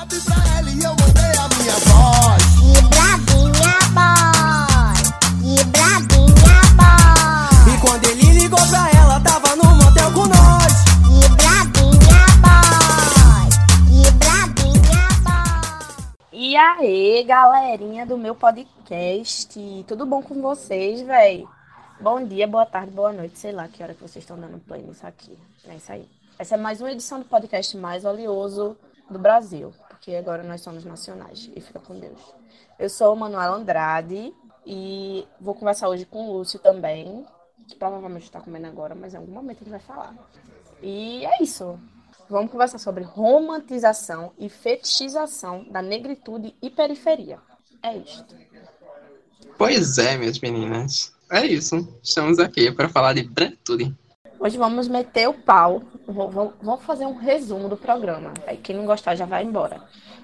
WhatsApp pra ela e eu mandei a minha voz. Que bravinha boy, que bravinha boy, E quando ele ligou pra ela, tava no motel com nós. que bravinha boy, que bravinha boy. E aí, galerinha do meu podcast, tudo bom com vocês, véi? Bom dia, boa tarde, boa noite, sei lá que hora que vocês estão dando play nisso aqui. É isso aí. Essa é mais uma edição do podcast mais valioso do Brasil, porque agora nós somos nacionais e fica com Deus. Eu sou o Manuel Andrade e vou conversar hoje com o Lúcio também, que provavelmente está comendo agora, mas em algum momento ele vai falar. E é isso. Vamos conversar sobre romantização e fetichização da negritude e periferia. É isto. Pois é, minhas meninas. É isso. Estamos aqui para falar de branquitude. Hoje vamos meter o pau. Vamos fazer um resumo do programa. Quem não gostar já vai embora.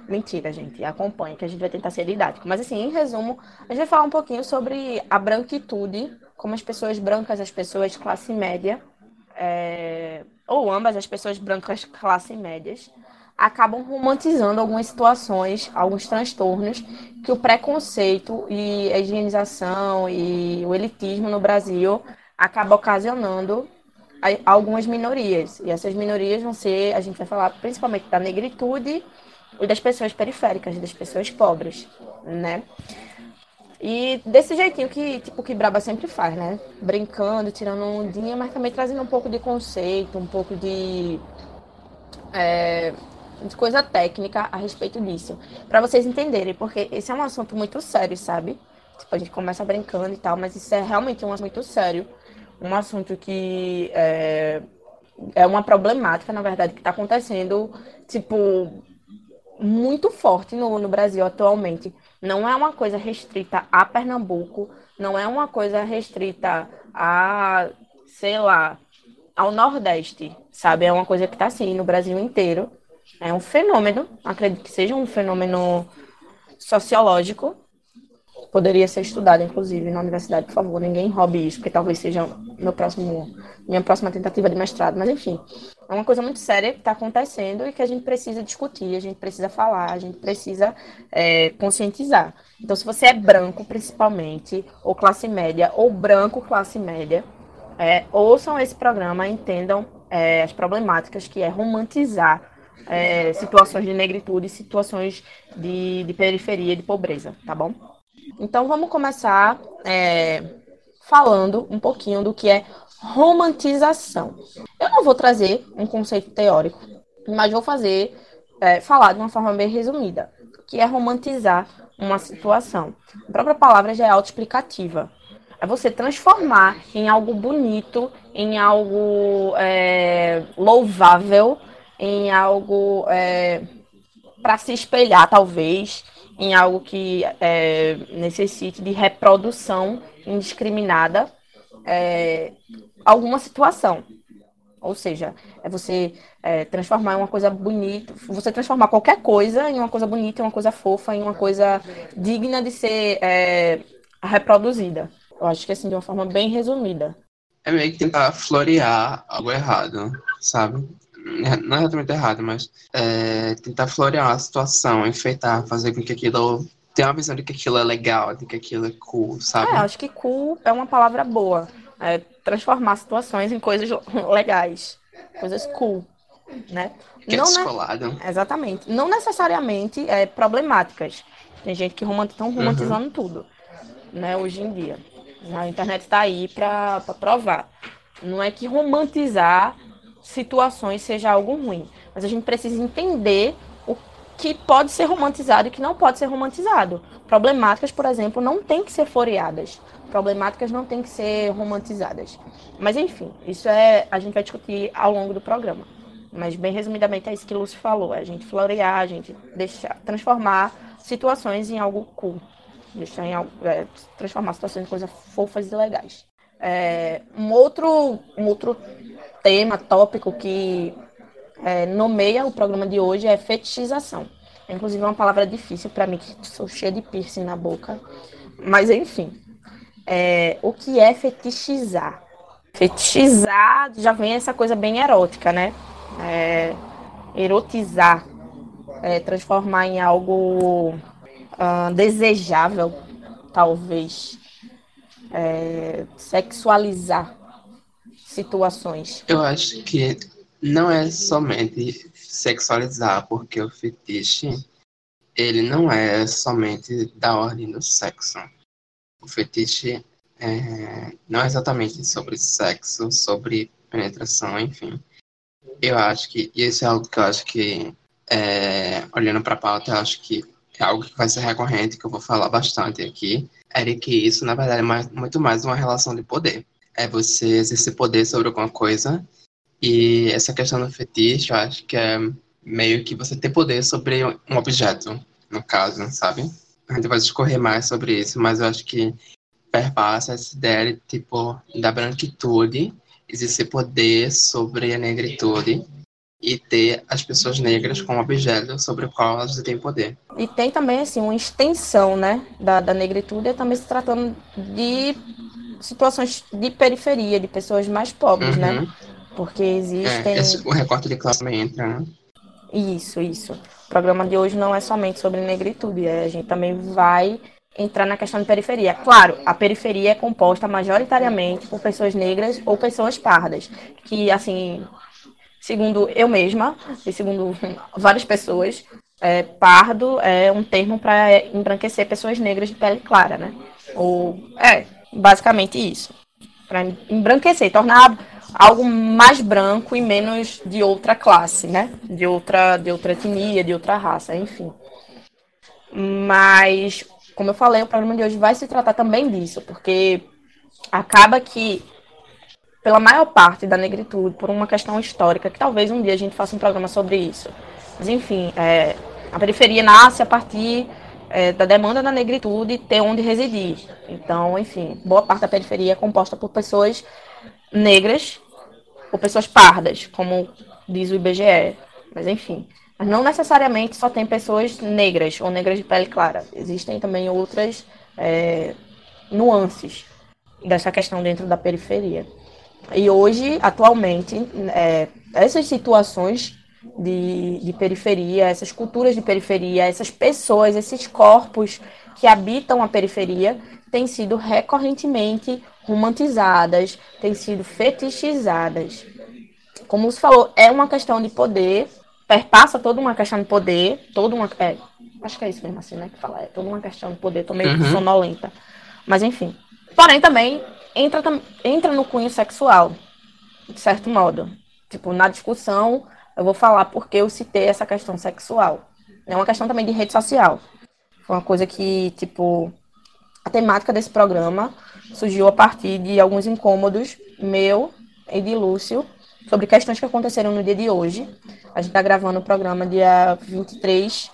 Mentira, gente. Acompanhe, que a gente vai tentar ser didático. Mas assim, em resumo, a gente vai falar um pouquinho sobre a branquitude, como as pessoas brancas, as pessoas de classe média, é, ou ambas as pessoas brancas classe médias, acabam romantizando algumas situações, alguns transtornos que o preconceito e a higienização e o elitismo no Brasil acaba ocasionando algumas minorias. E essas minorias vão ser, a gente vai falar principalmente da negritude e das pessoas periféricas, das pessoas pobres, né? E desse jeitinho que, tipo, que Braba sempre faz, né? Brincando, tirando ondinha, mas também trazendo um pouco de conceito, um pouco de, é, de coisa técnica a respeito disso. Pra vocês entenderem, porque esse é um assunto muito sério, sabe? Tipo, a gente começa brincando e tal, mas isso é realmente um assunto muito sério. Um assunto que é, é uma problemática, na verdade, que está acontecendo, tipo, muito forte no, no Brasil atualmente. Não é uma coisa restrita a Pernambuco, não é uma coisa restrita a, sei lá, ao Nordeste, sabe? É uma coisa que está assim no Brasil inteiro. É um fenômeno, acredito que seja um fenômeno sociológico. Poderia ser estudado, inclusive, na universidade, por favor. Ninguém roube isso, porque talvez seja meu próximo, minha próxima tentativa de mestrado. Mas, enfim, é uma coisa muito séria que está acontecendo e que a gente precisa discutir, a gente precisa falar, a gente precisa é, conscientizar. Então, se você é branco, principalmente, ou classe média, ou branco classe média, é, ouçam esse programa, entendam é, as problemáticas que é romantizar é, situações de negritude, situações de, de periferia, de pobreza, tá bom? Então vamos começar é, falando um pouquinho do que é romantização. Eu não vou trazer um conceito teórico, mas vou fazer é, falar de uma forma bem resumida, que é romantizar uma situação. A própria palavra já é autoexplicativa. É você transformar em algo bonito, em algo é, louvável, em algo é, para se espelhar, talvez, em algo que é, necessite de reprodução indiscriminada, é, alguma situação. Ou seja, é você é, transformar uma coisa bonita, você transformar qualquer coisa em uma coisa bonita, em uma coisa fofa, em uma coisa digna de ser é, reproduzida. Eu acho que assim, de uma forma bem resumida. É meio que tentar florear algo errado, sabe? Não é exatamente errado, mas é, tentar florear a situação, enfeitar, fazer com que aquilo tenha uma visão de que aquilo é legal, de que aquilo é cool, sabe? É, acho que cool é uma palavra boa. É transformar situações em coisas legais, coisas cool, né? que é Não, né? descolado. Exatamente. Não necessariamente é, problemáticas. Tem gente que estão romantizando tudo, né, hoje em dia. A internet está aí para provar. Não é que romantizar situações seja algo ruim, mas a gente precisa entender o que pode ser romantizado e o que não pode ser romantizado. Problemáticas, por exemplo, não tem que ser floreadas. Problemáticas não tem que ser romantizadas. Mas enfim, isso é a gente vai discutir ao longo do programa. Mas bem resumidamente é isso que Lúcio falou, é a gente florear, a gente deixar, transformar situações em algo cool. Deixar em algo, é, transformar situações em coisas fofas e legais. É, um, outro, um outro tema, tópico que é, nomeia o programa de hoje é fetichização. Inclusive é uma palavra difícil para mim, que sou cheia de piercing na boca. Mas enfim, é, o que é fetichizar? Fetichizar já vem essa coisa bem erótica, né? É, erotizar. é, transformar em algo ah, desejável, talvez. É, sexualizar situações. Eu acho que não é somente sexualizar, porque o fetiche, ele não é somente da ordem do sexo. O fetiche é, não é exatamente sobre sexo, sobre penetração, enfim. Eu acho que, isso é algo que eu acho que, é, olhando para a pauta, eu acho que é algo que vai ser recorrente, que eu vou falar bastante aqui, é que isso, na verdade, é mais, muito mais uma relação de poder. É você exercer poder sobre alguma coisa, e essa questão do fetiche, eu acho que é meio que você ter poder sobre um objeto, no caso, sabe? A gente vai discorrer mais sobre isso, mas eu acho que perpassa essa ideia, de, tipo, da branquitude, exercer poder sobre a negritude e ter as pessoas negras como objeto sobre o qual elas têm poder. E tem também, assim, uma extensão, né, da, da negritude, também se tratando de situações de periferia, de pessoas mais pobres, né? Uhum. Porque existem... É, esse, o recorte de classe também entra, né? Isso, isso. O programa de hoje não é somente sobre negritude, é, a gente também vai entrar na questão de periferia. Claro, a periferia é composta majoritariamente por pessoas negras ou pessoas pardas, que, assim, segundo eu mesma e segundo várias pessoas, é, pardo é um termo para embranquecer pessoas negras de pele clara, né? Ou, é, basicamente isso. Para embranquecer, tornar algo mais branco e menos de outra classe, né? De outra, de outra etnia, de outra raça, enfim. Mas, como eu falei, o programa de hoje vai se tratar também disso, porque acaba que, pela maior parte da negritude, por uma questão histórica, que talvez um dia a gente faça um programa sobre isso. Mas, enfim, é, a periferia nasce a partir é, da demanda da negritude ter onde residir. Então, enfim, boa parte da periferia é composta por pessoas negras ou pessoas pardas, como diz o IBGE. Mas enfim. Mas não necessariamente só tem pessoas negras ou negras de pele clara. Existem também outras é, nuances dessa questão dentro da periferia. E hoje, atualmente, é, essas situações de, de periferia, essas culturas de periferia, essas pessoas, esses corpos que habitam a periferia, têm sido recorrentemente romantizadas, têm sido fetichizadas. Como você falou, é uma questão de poder, perpassa toda uma questão de poder, toda uma. É, acho que é isso mesmo assim, né? Que fala, é toda uma questão de poder, tô meio Uhum. sonolenta. Mas enfim. Porém, também entra, entra no cunho sexual, de certo modo. Tipo, na discussão, eu vou falar porque eu citei essa questão sexual. É uma questão também de rede social. Foi uma coisa que, tipo, a temática desse programa surgiu a partir de alguns incômodos meu e de Lúcio sobre questões que aconteceram no dia de hoje. A gente está gravando o programa dia 23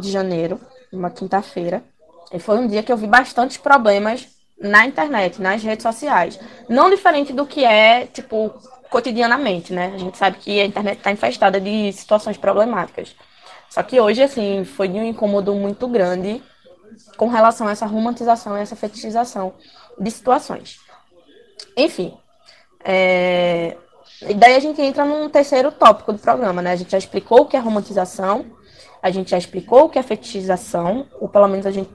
de janeiro, uma quinta-feira. E foi um dia que eu vi bastantes problemas na internet, nas redes sociais. Não diferente do que é, tipo, cotidianamente, né? A gente sabe que a internet está infestada de situações problemáticas. Só que hoje, assim, foi de um incômodo muito grande com relação a essa romantização e essa fetichização de situações. Enfim, é... e daí a gente entra num terceiro tópico do programa, né? A gente já explicou o que é romantização, a gente já explicou o que é fetichização, ou pelo menos a gente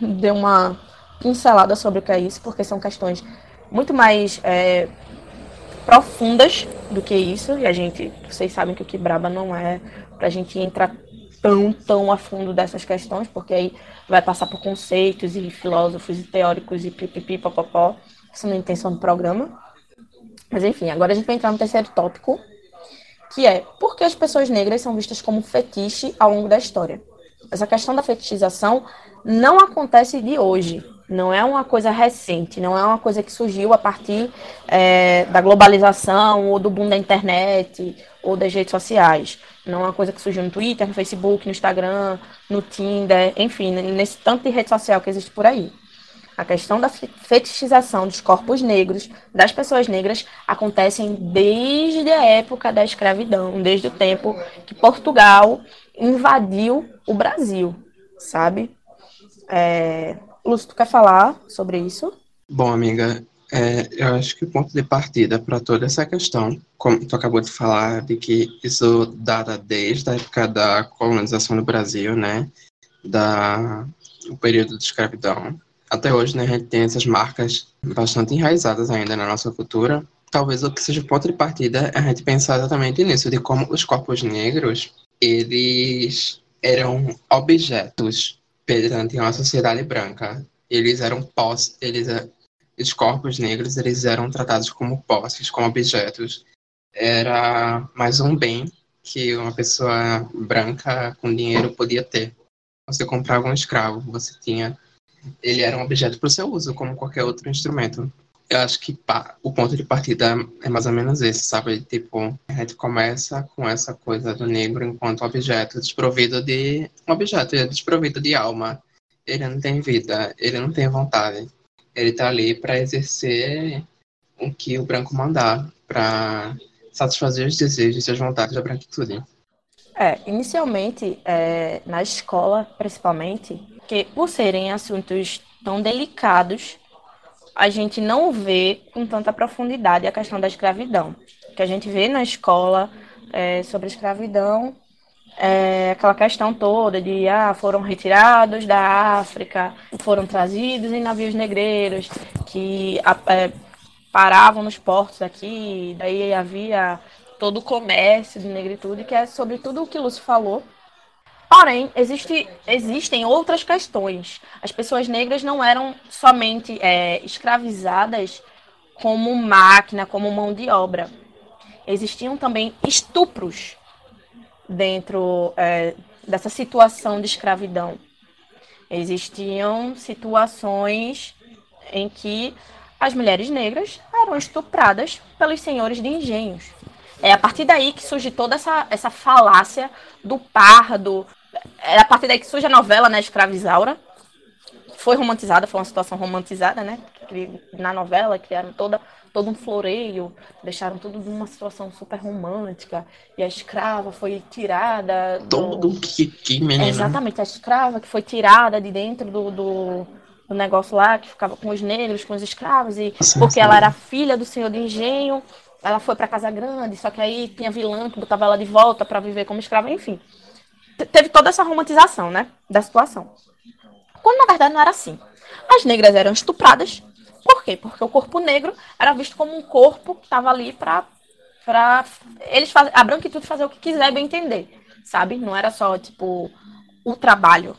deu uma pincelada sobre o que é isso, porque são questões muito mais é, profundas do que isso, e a gente, vocês sabem que o que braba não é pra gente entrar tão, tão a fundo dessas questões, porque aí vai passar por conceitos e filósofos e teóricos e pipipi, popopó. Essa não é a intenção do programa. Mas enfim, agora a gente vai entrar no terceiro tópico, que é por que as pessoas negras são vistas como fetiche ao longo da história. Essa questão da fetichização não acontece de hoje, não é uma coisa recente, não é uma coisa que surgiu a partir é, da globalização ou do boom da internet ou das redes sociais. Não é uma coisa que surgiu no Twitter, no Facebook, no Instagram, no Tinder, enfim, nesse tanto de rede social que existe por aí. A questão da fetichização dos corpos negros, das pessoas negras, acontecem desde a época da escravidão, desde o tempo que Portugal invadiu o Brasil, sabe? É... Lúcio, tu quer falar sobre isso? Bom, amiga, É, eu acho que o ponto de partida para toda essa questão, como tu acabou de falar, de que isso data desde a época da colonização do Brasil, né, da, o período de escravidão, até hoje, né, a gente tem essas marcas bastante enraizadas ainda na nossa cultura. Talvez o que seja o ponto de partida é a gente pensar exatamente nisso, de como os corpos negros, eles eram objetos perante uma sociedade branca. Eles eram pós, eles os corpos negros eles eram tratados como posses, como objetos. Era mais um bem que uma pessoa branca com dinheiro podia ter. Você comprava um escravo, você tinha. Ele era um objeto para o seu uso, como qualquer outro instrumento. Eu acho que o ponto de partida é mais ou menos esse, sabe? Tipo, a gente começa com essa coisa do negro enquanto objeto, desprovido de. Um objeto, desprovido de alma. Ele não tem vida, ele não tem vontade ele tá ali para exercer o que o branco mandar, para satisfazer os desejos e as vontades da branquitude. É, inicialmente, é, na escola, principalmente, que por serem assuntos tão delicados, a gente não vê com tanta profundidade a questão da escravidão. Que a gente vê na escola é, sobre escravidão é, aquela questão toda de ah, foram retirados da África, foram trazidos em navios negreiros que é, paravam nos portos aqui, daí havia todo o comércio de negritude, que é sobre tudo o que Lúcio falou. Porém, existe, existem outras questões. As pessoas negras não eram somente é, escravizadas como máquina, como mão de obra. Existiam também estupros dentro é, dessa situação de escravidão. Existiam situações em que as mulheres negras eram estupradas pelos senhores de engenhos. É a partir daí que surge toda essa, essa falácia do pardo. É a partir daí que surge a novela, né, Escravizaura. Foi romantizada, foi uma situação romantizada, né? Na novela criaram toda todo um floreio, deixaram tudo numa situação super romântica, e a escrava foi tirada. Do... Todo um kiki, menina. Exatamente, a escrava que foi tirada de dentro do, do, do, negócio lá, que ficava com os negros, com os escravos, e sim, porque sim. ela era filha do senhor de engenho, ela foi para Casa Grande, só que aí tinha vilã que botava ela de volta para viver como escrava, enfim. Teve toda essa romantização, né, da situação. Quando na verdade não era assim. As negras eram estupradas, por quê? Porque o corpo negro era visto como um corpo que estava ali para para eles faz, a branquitude fazer o que quiser bem entender, sabe? Não era só tipo o trabalho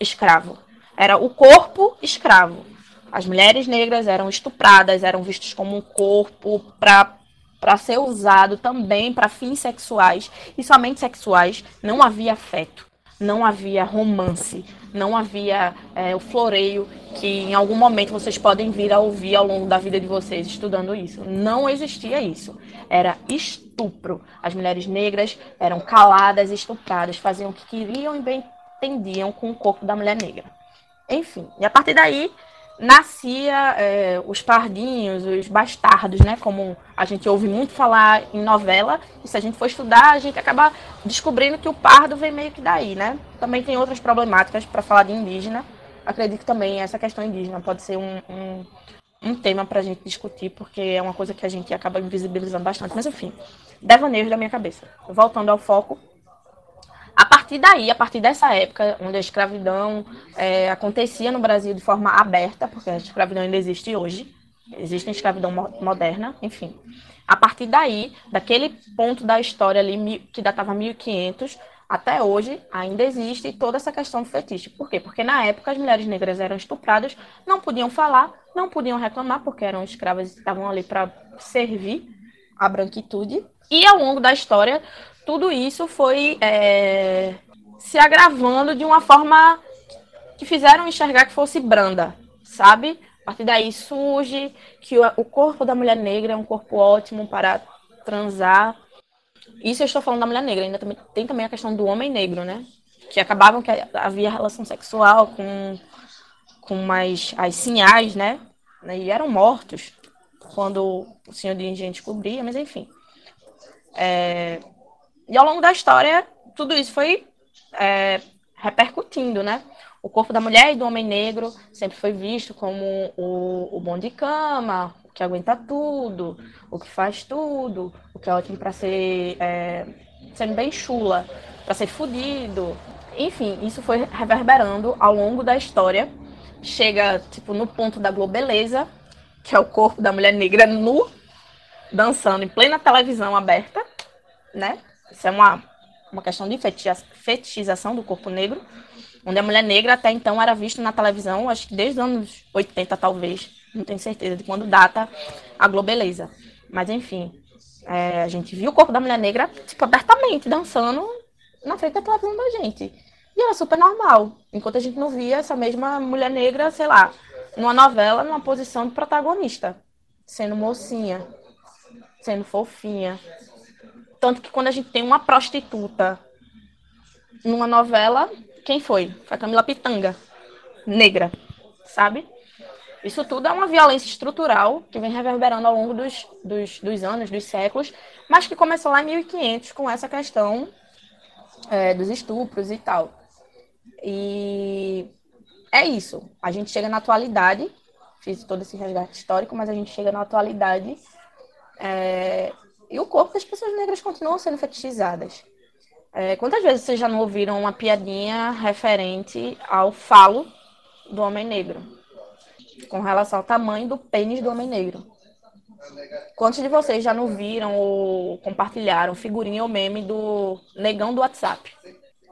escravo, era o corpo escravo. As mulheres negras eram estupradas, eram vistas como um corpo para para ser usado também para fins sexuais e somente sexuais, não havia afeto não havia romance, não havia é, o floreio que em algum momento vocês podem vir a ouvir ao longo da vida de vocês estudando isso. Não existia isso. Era estupro. As mulheres negras eram caladas, estupradas, faziam o que queriam e bem entendiam com o corpo da mulher negra. Enfim, e a partir daí nascia é, os pardinhos, os bastardos, né? Como a gente ouve muito falar em novela, e se a gente for estudar, a gente acaba descobrindo que o pardo vem meio que daí, né? Também tem outras problemáticas para falar de indígena. Acredito que também essa questão indígena pode ser um, um, um tema para a gente discutir, porque é uma coisa que a gente acaba invisibilizando bastante. Mas enfim, devaneios da minha cabeça. Voltando ao foco, a partir daí, a partir dessa época, onde a escravidão é, acontecia no Brasil de forma aberta, porque a escravidão ainda existe hoje, existe a escravidão moderna, enfim. A partir daí, daquele ponto da história ali, que datava 1500, até hoje ainda existe toda essa questão do fetiche. Por quê? Porque na época as mulheres negras eram estupradas, não podiam falar, não podiam reclamar, porque eram escravas e estavam ali para servir a branquitude. E ao longo da história, tudo isso foi é, se agravando de uma forma que fizeram enxergar que fosse branda, sabe? A partir daí surge que o corpo da mulher negra é um corpo ótimo para transar. Isso eu estou falando da mulher negra, ainda tem também a questão do homem negro, né? Que acabavam que havia relação sexual com, com mais as sinhais, né? E eram mortos quando o senhor de engenho descobria, mas enfim. É, e ao longo da história, tudo isso foi é, repercutindo, né? O corpo da mulher e do homem negro sempre foi visto como o, o bom de cama, que aguenta tudo, o que faz tudo, o que é ótimo para ser é, sendo bem chula, para ser fudido. Enfim, isso foi reverberando ao longo da história. Chega, tipo, no ponto da globeleza, que é o corpo da mulher negra nu, dançando em plena televisão aberta, né? Isso é uma, uma questão de fetichização do corpo negro, onde a mulher negra até então era vista na televisão, acho que desde os anos 80, talvez, não tenho certeza de quando data a globeleza. Mas, enfim, é, a gente viu o corpo da mulher negra, tipo, abertamente, dançando na frente da televisão da gente. E era super normal. Enquanto a gente não via essa mesma mulher negra, sei lá, numa novela, numa posição de protagonista, sendo mocinha, sendo fofinha. Tanto que quando a gente tem uma prostituta numa novela, quem foi? Foi a Camila Pitanga, negra, sabe? Isso tudo é uma violência estrutural que vem reverberando ao longo dos, dos, dos anos, dos séculos, mas que começou lá em 1500 com essa questão é, dos estupros e tal. E é isso. A gente chega na atualidade, fiz todo esse resgate histórico, mas a gente chega na atualidade é, e o corpo das pessoas negras continuam sendo fetichizadas. É, quantas vezes vocês já não ouviram uma piadinha referente ao falo do homem negro? Com relação ao tamanho do pênis do homem negro. Quantos de vocês já não viram ou compartilharam figurinha ou meme do negão do WhatsApp?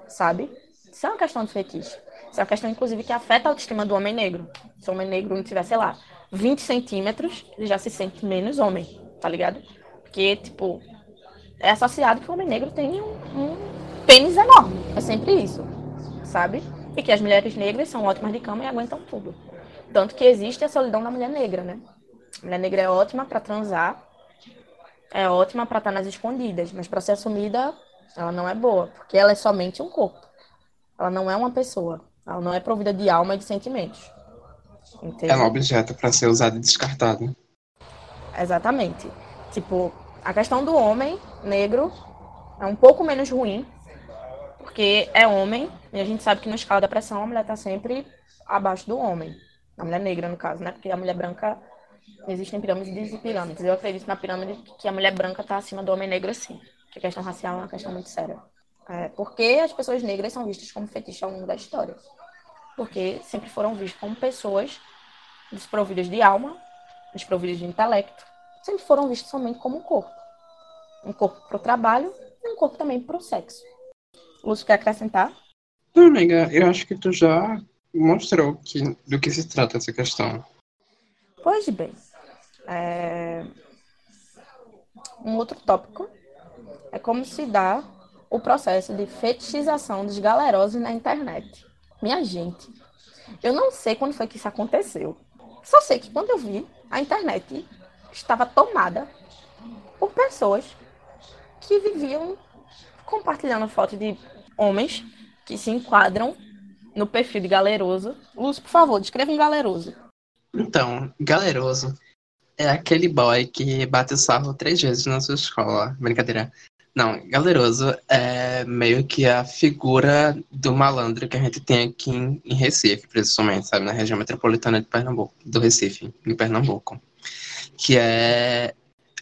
Sabe? Isso é uma questão de fetiche. Isso é uma questão, inclusive, que afeta a autoestima do homem negro. Se o homem negro não tiver, sei lá, 20 centímetros, ele já se sente menos homem, tá ligado? Porque, tipo, é associado que o homem negro tem um, um pênis enorme. É sempre isso, sabe? E que as mulheres negras são ótimas de cama e aguentam tudo. Tanto que existe a solidão da mulher negra, né? A mulher negra é ótima para transar, é ótima para estar nas escondidas, mas para ser assumida, ela não é boa, porque ela é somente um corpo. Ela não é uma pessoa. Ela não é provida de alma e de sentimentos. Entendeu? É um objeto para ser usado e descartado. Exatamente. Tipo, a questão do homem negro é um pouco menos ruim, porque é homem, e a gente sabe que na escala da pressão a mulher tá sempre abaixo do homem. A mulher negra, no caso, né? Porque a mulher branca, existem pirâmides e pirâmides. Eu acredito na pirâmide que a mulher branca tá acima do homem negro, sim. Que a questão racial é uma questão muito séria. É, porque as pessoas negras são vistas como fetiche ao longo da história. Porque sempre foram vistas como pessoas desprovidas de alma, desprovidas de intelecto, sempre foram vistas somente como um corpo. Um corpo para o trabalho e um corpo também para o sexo. Lúcio, quer acrescentar? Não, amiga, eu acho que tu já mostrou que, do que se trata essa questão. Pois bem. é, Um outro tópico é como se dá o processo de fetichização dos galerosos na internet. Minha gente, eu não sei quando foi que isso aconteceu. Só sei que quando eu vi, a internet estava tomada por pessoas que viviam compartilhando fotos de homens que se enquadram no perfil de galeroso. Lúcio, por favor, descreva um galeroso. Então, galeroso é aquele boy que bate o sarro três vezes na sua escola. Brincadeira. Não, galeroso é meio que a figura do malandro que a gente tem aqui em, Recife, principalmente, sabe? Na região metropolitana de Pernambuco, do Recife, em Pernambuco. Que é.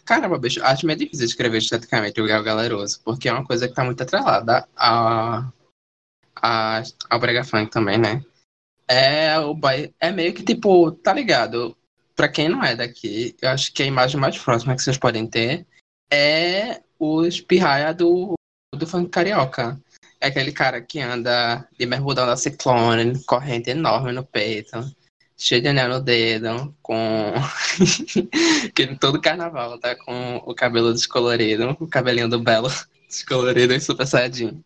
Caramba, bicho, acho meio difícil escrever esteticamente o Gal Galeroso, porque é uma coisa que tá muito atrelada a, a, ao Brega Funk também, né? É o é meio que tipo, tá ligado? Pra quem não é daqui, eu acho que a imagem mais próxima que vocês podem ter é o espirraia do, do funk carioca. É aquele cara que anda de bermudão da Ciclone, corrente enorme no peito, cheio de anel no dedo, com. todo carnaval tá com o cabelo descolorido, o cabelinho do Belo descolorido e super saiyajin.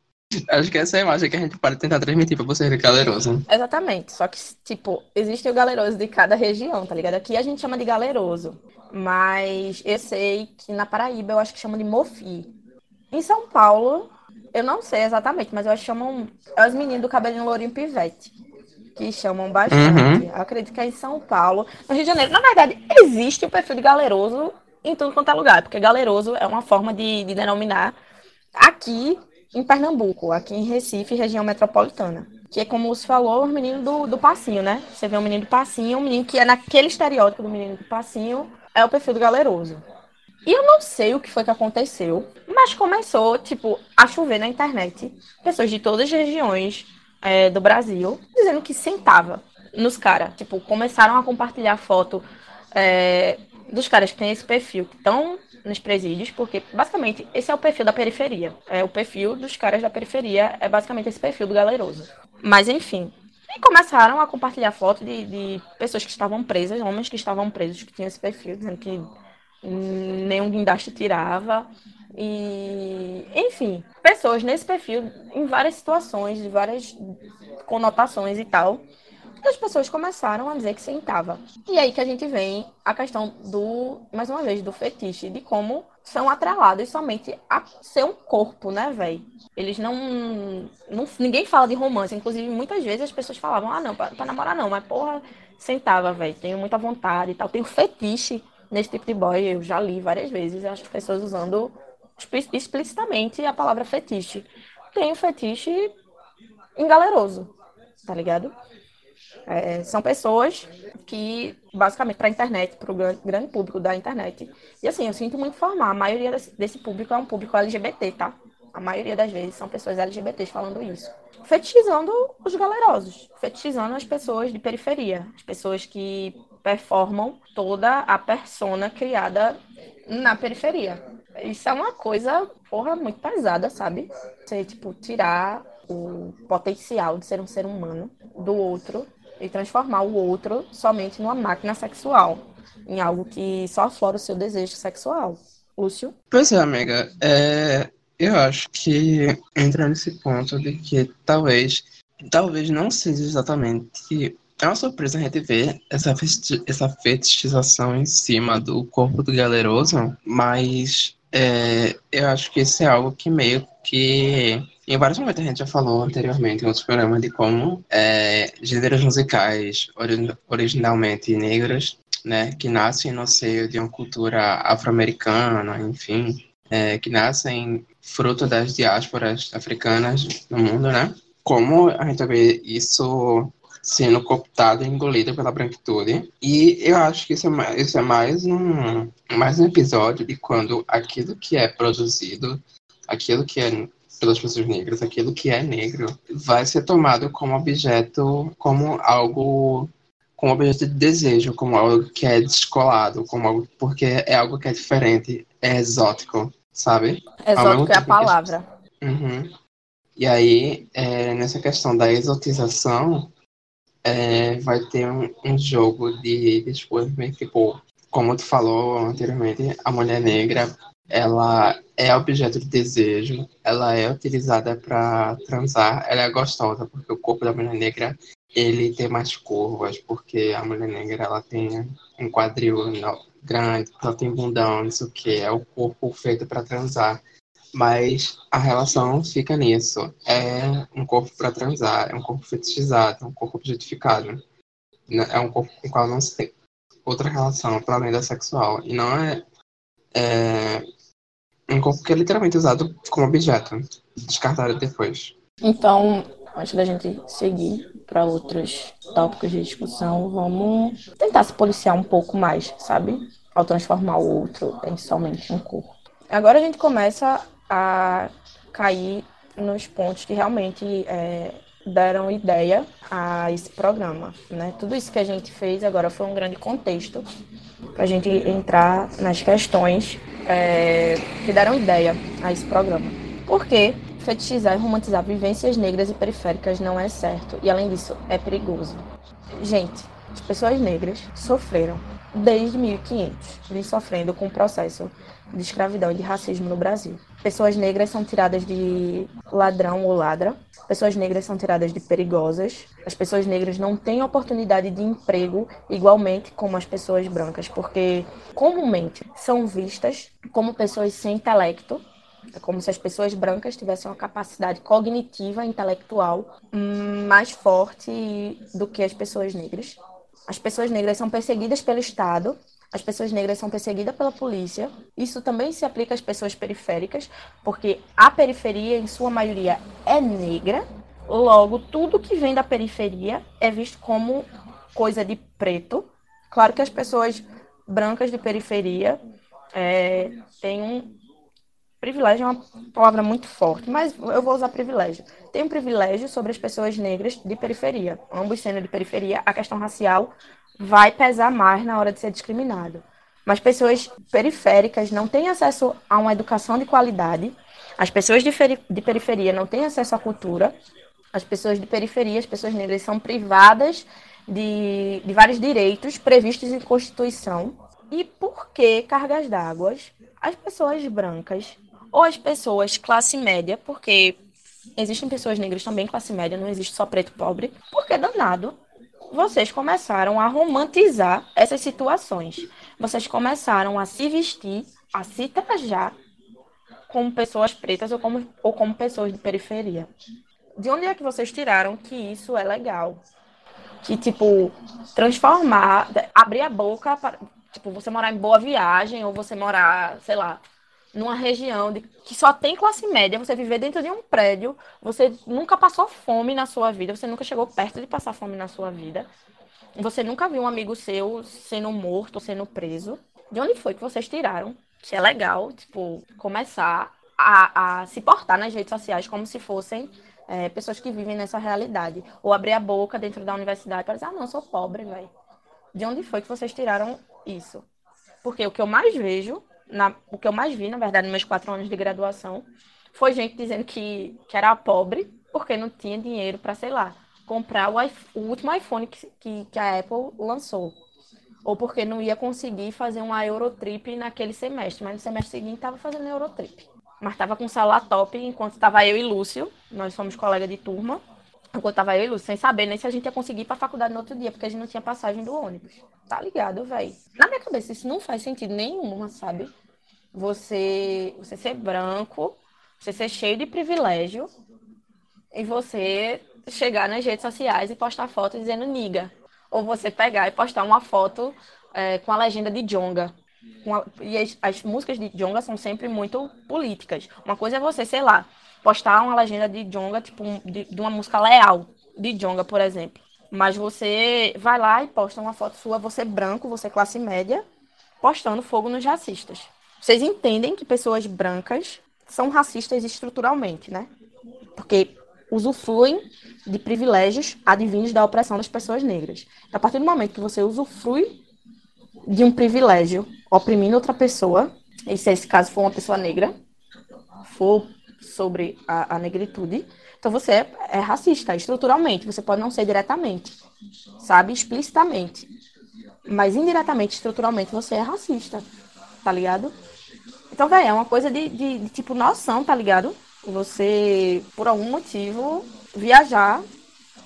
Acho que essa é a imagem que a gente pode tentar transmitir pra vocês de galeroso. Exatamente. Só que, tipo, existe o galeroso de cada região, tá ligado? Aqui a gente chama de galeroso. Mas eu sei que na Paraíba eu acho que chamam de mofi. Em São Paulo, eu não sei exatamente, mas eu acho que chamam. É os meninos do cabelinho lourinho pivete. Que chamam bastante. Eu acredito que é em São Paulo. No Rio de Janeiro, na verdade, existe o perfil de galeroso em tudo quanto é lugar. Porque galeroso é uma forma de, de denominar aqui em Pernambuco, aqui em Recife, região metropolitana. que é como você falou, o menino do, do passinho, né? Você vê um menino do passinho, um menino que é naquele estereótipo do menino do passinho, é o perfil do galeroso. E eu não sei o que foi que aconteceu, mas começou, tipo, a chover na internet. Pessoas de todas as regiões é, do Brasil dizendo que sentava nos caras. Tipo, começaram a compartilhar foto é, dos caras que têm esse perfil, que estão nos presídios, porque basicamente esse é o perfil da periferia. É o perfil dos caras da periferia, é basicamente esse perfil do galeroso. Mas enfim. E começaram a compartilhar fotos de, de pessoas que estavam presas, homens que estavam presos, que tinham esse perfil, dizendo que nenhum guindaste tirava. E, enfim, pessoas nesse perfil, em várias situações, de várias conotações e tal, as pessoas começaram a dizer que sentava. E aí que a gente vem a questão do, mais uma vez, do fetiche, de como são atrelados somente a ser um corpo, né, velho? Eles não, não. Ninguém fala de romance. Inclusive, muitas vezes as pessoas falavam, ah, não, pra, namorar não, mas porra, sentava, velho. Tenho muita vontade e tal. Tenho fetiche nesse tipo de boy. Eu já li várias vezes as pessoas usando explicitamente a palavra fetiche. Tenho fetiche engaleroso, tá ligado? É, são pessoas que, basicamente, para a internet, para o grande público da internet. E assim, eu sinto muito informar, a maioria desse público é um público LGBT, tá? A maioria das vezes são pessoas LGBTs falando isso. Fetichizando os galerosos, fetichizando as pessoas de periferia, as pessoas que performam toda a persona criada na periferia. Isso é uma coisa, porra, muito pesada, sabe? Você, tipo, tirar o potencial de ser um ser humano do outro e transformar o outro somente numa máquina sexual, em algo que só aflora o seu desejo sexual. Lúcio? Pois é, amiga. É, eu acho que entra nesse ponto de que talvez, talvez não seja exatamente. É uma surpresa a gente ver essa, essa fetichização em cima do corpo do galeroso, mas é, eu acho que isso é algo que meio que em vários momentos a gente já falou anteriormente em outros programas de como é, gêneros musicais ori originalmente negros, né, que nascem no seio de uma cultura afro-americana, enfim, é, que nascem fruto das diásporas africanas no mundo, né? Como a gente vê isso sendo cooptado e engolido pela branquitude. E eu acho que isso é mais, isso é mais, um, mais um episódio de quando aquilo que é produzido, aquilo que é pelas pessoas negras, aquilo que é negro, vai ser tomado como objeto, como algo como objeto de desejo, como algo que é descolado, como algo porque é algo que é diferente, é exótico, sabe? Exótico é a palavra. Uhum. E aí, é, nessa questão da exotização, é, vai ter um, um jogo de, de tipo, como tu falou anteriormente, a mulher negra ela é objeto de desejo, ela é utilizada para transar, ela é gostosa porque o corpo da mulher negra ele tem mais curvas, porque a mulher negra ela tem um quadril grande, ela tem bundão, isso que é o corpo feito para transar. Mas a relação fica nisso. É um corpo para transar, é um corpo fetichizado, é um corpo objetificado. É um corpo com o qual não se tem outra relação para além da sexual. E não é, é um corpo que é literalmente usado como objeto, descartado depois. Então, antes da gente seguir para outros tópicos de discussão, vamos tentar se policiar um pouco mais, sabe? Ao transformar o outro em somente um corpo. Agora a gente começa a cair nos pontos que realmente é, deram ideia a esse programa, né? Tudo isso que a gente fez agora foi um grande contexto para a gente entrar nas questões é, que deram ideia a esse programa. Por que fetichizar e romantizar vivências negras e periféricas não é certo e, além disso, é perigoso? Gente, as pessoas negras sofreram desde 1500, vem sofrendo com o processo de escravidão e de racismo no Brasil. Pessoas negras são tiradas de ladrão ou ladra, pessoas negras são tiradas de perigosas, as pessoas negras não têm oportunidade de emprego igualmente como as pessoas brancas, porque comumente são vistas como pessoas sem intelecto, é como se as pessoas brancas tivessem uma capacidade cognitiva, intelectual mais forte do que as pessoas negras. As pessoas negras são perseguidas pelo Estado as pessoas negras são perseguidas pela polícia. Isso também se aplica às pessoas periféricas, porque a periferia, em sua maioria, é negra. Logo, tudo que vem da periferia é visto como coisa de preto. Claro que as pessoas brancas de periferia é, têm um privilégio é uma palavra muito forte, mas eu vou usar privilégio. Tem um privilégio sobre as pessoas negras de periferia. Ambos sendo de periferia, a questão racial vai pesar mais na hora de ser discriminado. Mas pessoas periféricas não têm acesso a uma educação de qualidade. As pessoas de, de periferia não têm acesso à cultura. As pessoas de periferia, as pessoas negras, são privadas de, de vários direitos previstos em Constituição. E por que cargas d'água? As pessoas brancas ou as pessoas classe média, porque existem pessoas negras também classe média, não existe só preto pobre, porque danado vocês começaram a romantizar essas situações. Vocês começaram a se vestir, a se trajar como pessoas pretas ou como, ou como pessoas de periferia. De onde é que vocês tiraram que isso é legal? Que, tipo, transformar, abrir a boca para, tipo, você morar em Boa Viagem ou você morar, sei lá, numa região de, que só tem classe média, você viver dentro de um prédio, você nunca passou fome na sua vida, você nunca chegou perto de passar fome na sua vida, você nunca viu um amigo seu sendo morto sendo preso. De onde foi que vocês tiraram? Se é legal, tipo, começar a, a se portar nas redes sociais como se fossem é, pessoas que vivem nessa realidade. Ou abrir a boca dentro da universidade para dizer, ah, não, sou pobre, velho. De onde foi que vocês tiraram isso? Porque o que eu mais vejo na, o que eu mais vi, na verdade, nos meus quatro anos de graduação, foi gente dizendo que, que era pobre porque não tinha dinheiro para, sei lá, comprar o, o último iPhone que, que, que, a Apple lançou. Ou porque não ia conseguir fazer uma Eurotrip naquele semestre. Mas no semestre seguinte estava fazendo Eurotrip. Mas estava com o celular top enquanto estava eu e Lúcio. Nós somos colegas de turma. Enquanto tava eu e Lúcio, sem saber nem se a gente ia conseguir ir pra faculdade no outro dia, porque a gente não tinha passagem do ônibus. Tá ligado, velho? Na minha cabeça, isso não faz sentido nenhum, sabe? Você, você ser branco, você ser cheio de privilégio, e você chegar nas redes sociais e postar foto dizendo niga. Ou você pegar e postar uma foto é, com a legenda de Jonga. e as, as músicas de Jonga são sempre muito políticas. Uma coisa é você, sei lá, postar uma legenda de Jonga, tipo, de, de uma música leal de Jonga, por exemplo. Mas você vai lá e posta uma foto sua, você branco, você classe média, postando fogo nos racistas. Vocês entendem que pessoas brancas são racistas estruturalmente, né? Porque usufruem de privilégios advindos da opressão das pessoas negras. A partir do momento que você usufrui de um privilégio oprimindo outra pessoa, e se esse caso for uma pessoa negra, for sobre a, a negritude, então você é, é, racista estruturalmente. Você pode não ser diretamente, sabe? Explicitamente. Mas indiretamente, estruturalmente, você é racista, tá ligado? Então, velho, é uma coisa de, de, de, tipo noção, tá ligado? Você, por algum motivo, viajar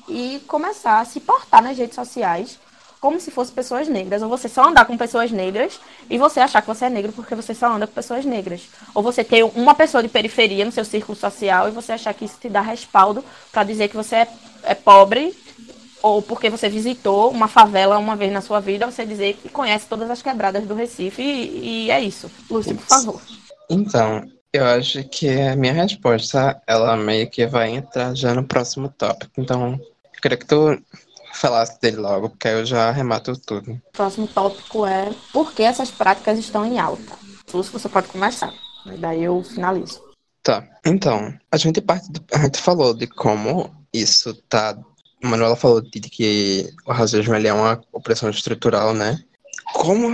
e começar a se portar nas redes sociais como se fossem pessoas negras, ou você só andar com pessoas negras e você achar que você é negro porque você só anda com pessoas negras. Ou você ter uma pessoa de periferia no seu círculo social e você achar que isso te dá respaldo para dizer que você é, é, pobre, ou porque você visitou uma favela uma vez na sua vida, você dizer que conhece todas as quebradas do Recife e, e é isso. Lúcio, por favor. Então, eu acho que a minha resposta, ela meio que vai entrar já no próximo tópico. Então, eu queria que tu falasse dele logo, porque aí eu já arremato tudo. O próximo tópico é por que essas práticas estão em alta. Lúcio, você pode começar. Daí eu finalizo. Tá. Então, a gente parte do, a gente falou de como isso tá. A Manuela falou de que o racismo é uma opressão estrutural, né? Como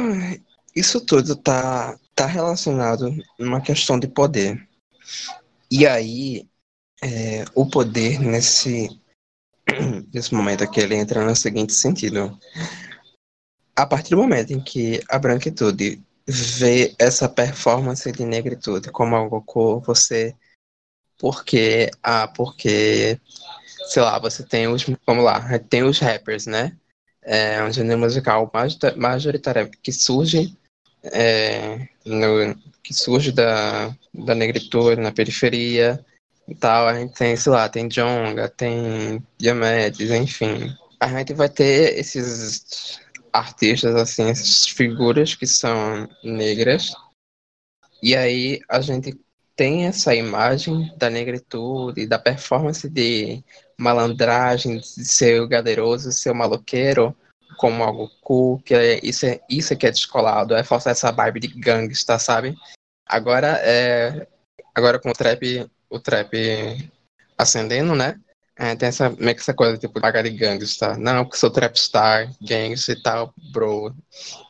isso tudo tá, tá relacionado numa questão de poder. E aí, é, o poder nesse nesse momento aqui ele entra no seguinte sentido. A partir do momento em que a branquitude vê essa performance de negritude como algo você porque ah porque sei lá você tem os vamos lá tem os rappers né é um gênero musical majoritário que surge é, no, que surge da, da negritude na periferia e tal. A gente tem, sei lá, tem Jonga, tem Diomedes, enfim. A gente vai ter esses artistas, assim, essas figuras que são negras. E aí a gente tem essa imagem da negritude, da performance de malandragem, ser o gadeiroso, ser maloqueiro, como algo cool, que é, isso, é, isso é que é descolado, é forçar essa vibe de gangsta, sabe? Agora é. Agora com o trap, o trap ascendendo, né? É, tem essa, meio que essa coisa, tipo, pagar de gangsta. Não, porque sou trapstar, gangsta e tal, bro.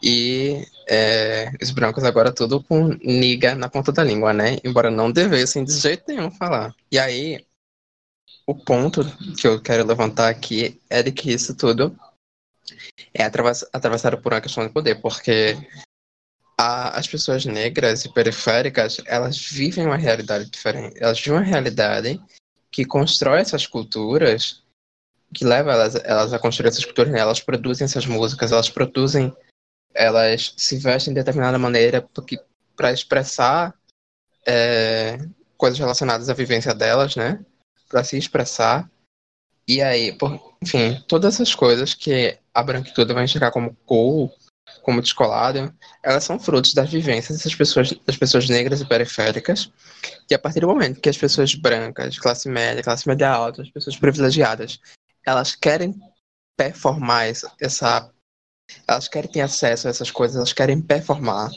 E é, os brancos agora tudo com niga na ponta da língua, né? Embora não devessem de jeito nenhum falar. E aí, o ponto que eu quero levantar aqui é de que isso tudo é atravess atravessado por uma questão de poder, porque a, as pessoas negras e periféricas, elas vivem uma realidade diferente. Elas vivem uma realidade que constrói essas culturas, que leva elas, elas a construir essas culturas, né? elas produzem essas músicas, elas produzem, elas se vestem de determinada maneira para expressar é, coisas relacionadas à vivência delas, né? Para se expressar. E aí, por, enfim, todas essas coisas que a branquitude vai enxergar como cool, como descolado, elas são frutos das vivências dessas pessoas, das pessoas negras e periféricas. E a partir do momento que as pessoas brancas, classe média, classe média alta, as pessoas privilegiadas, elas querem performar essa. Elas querem ter acesso a essas coisas, elas querem performar.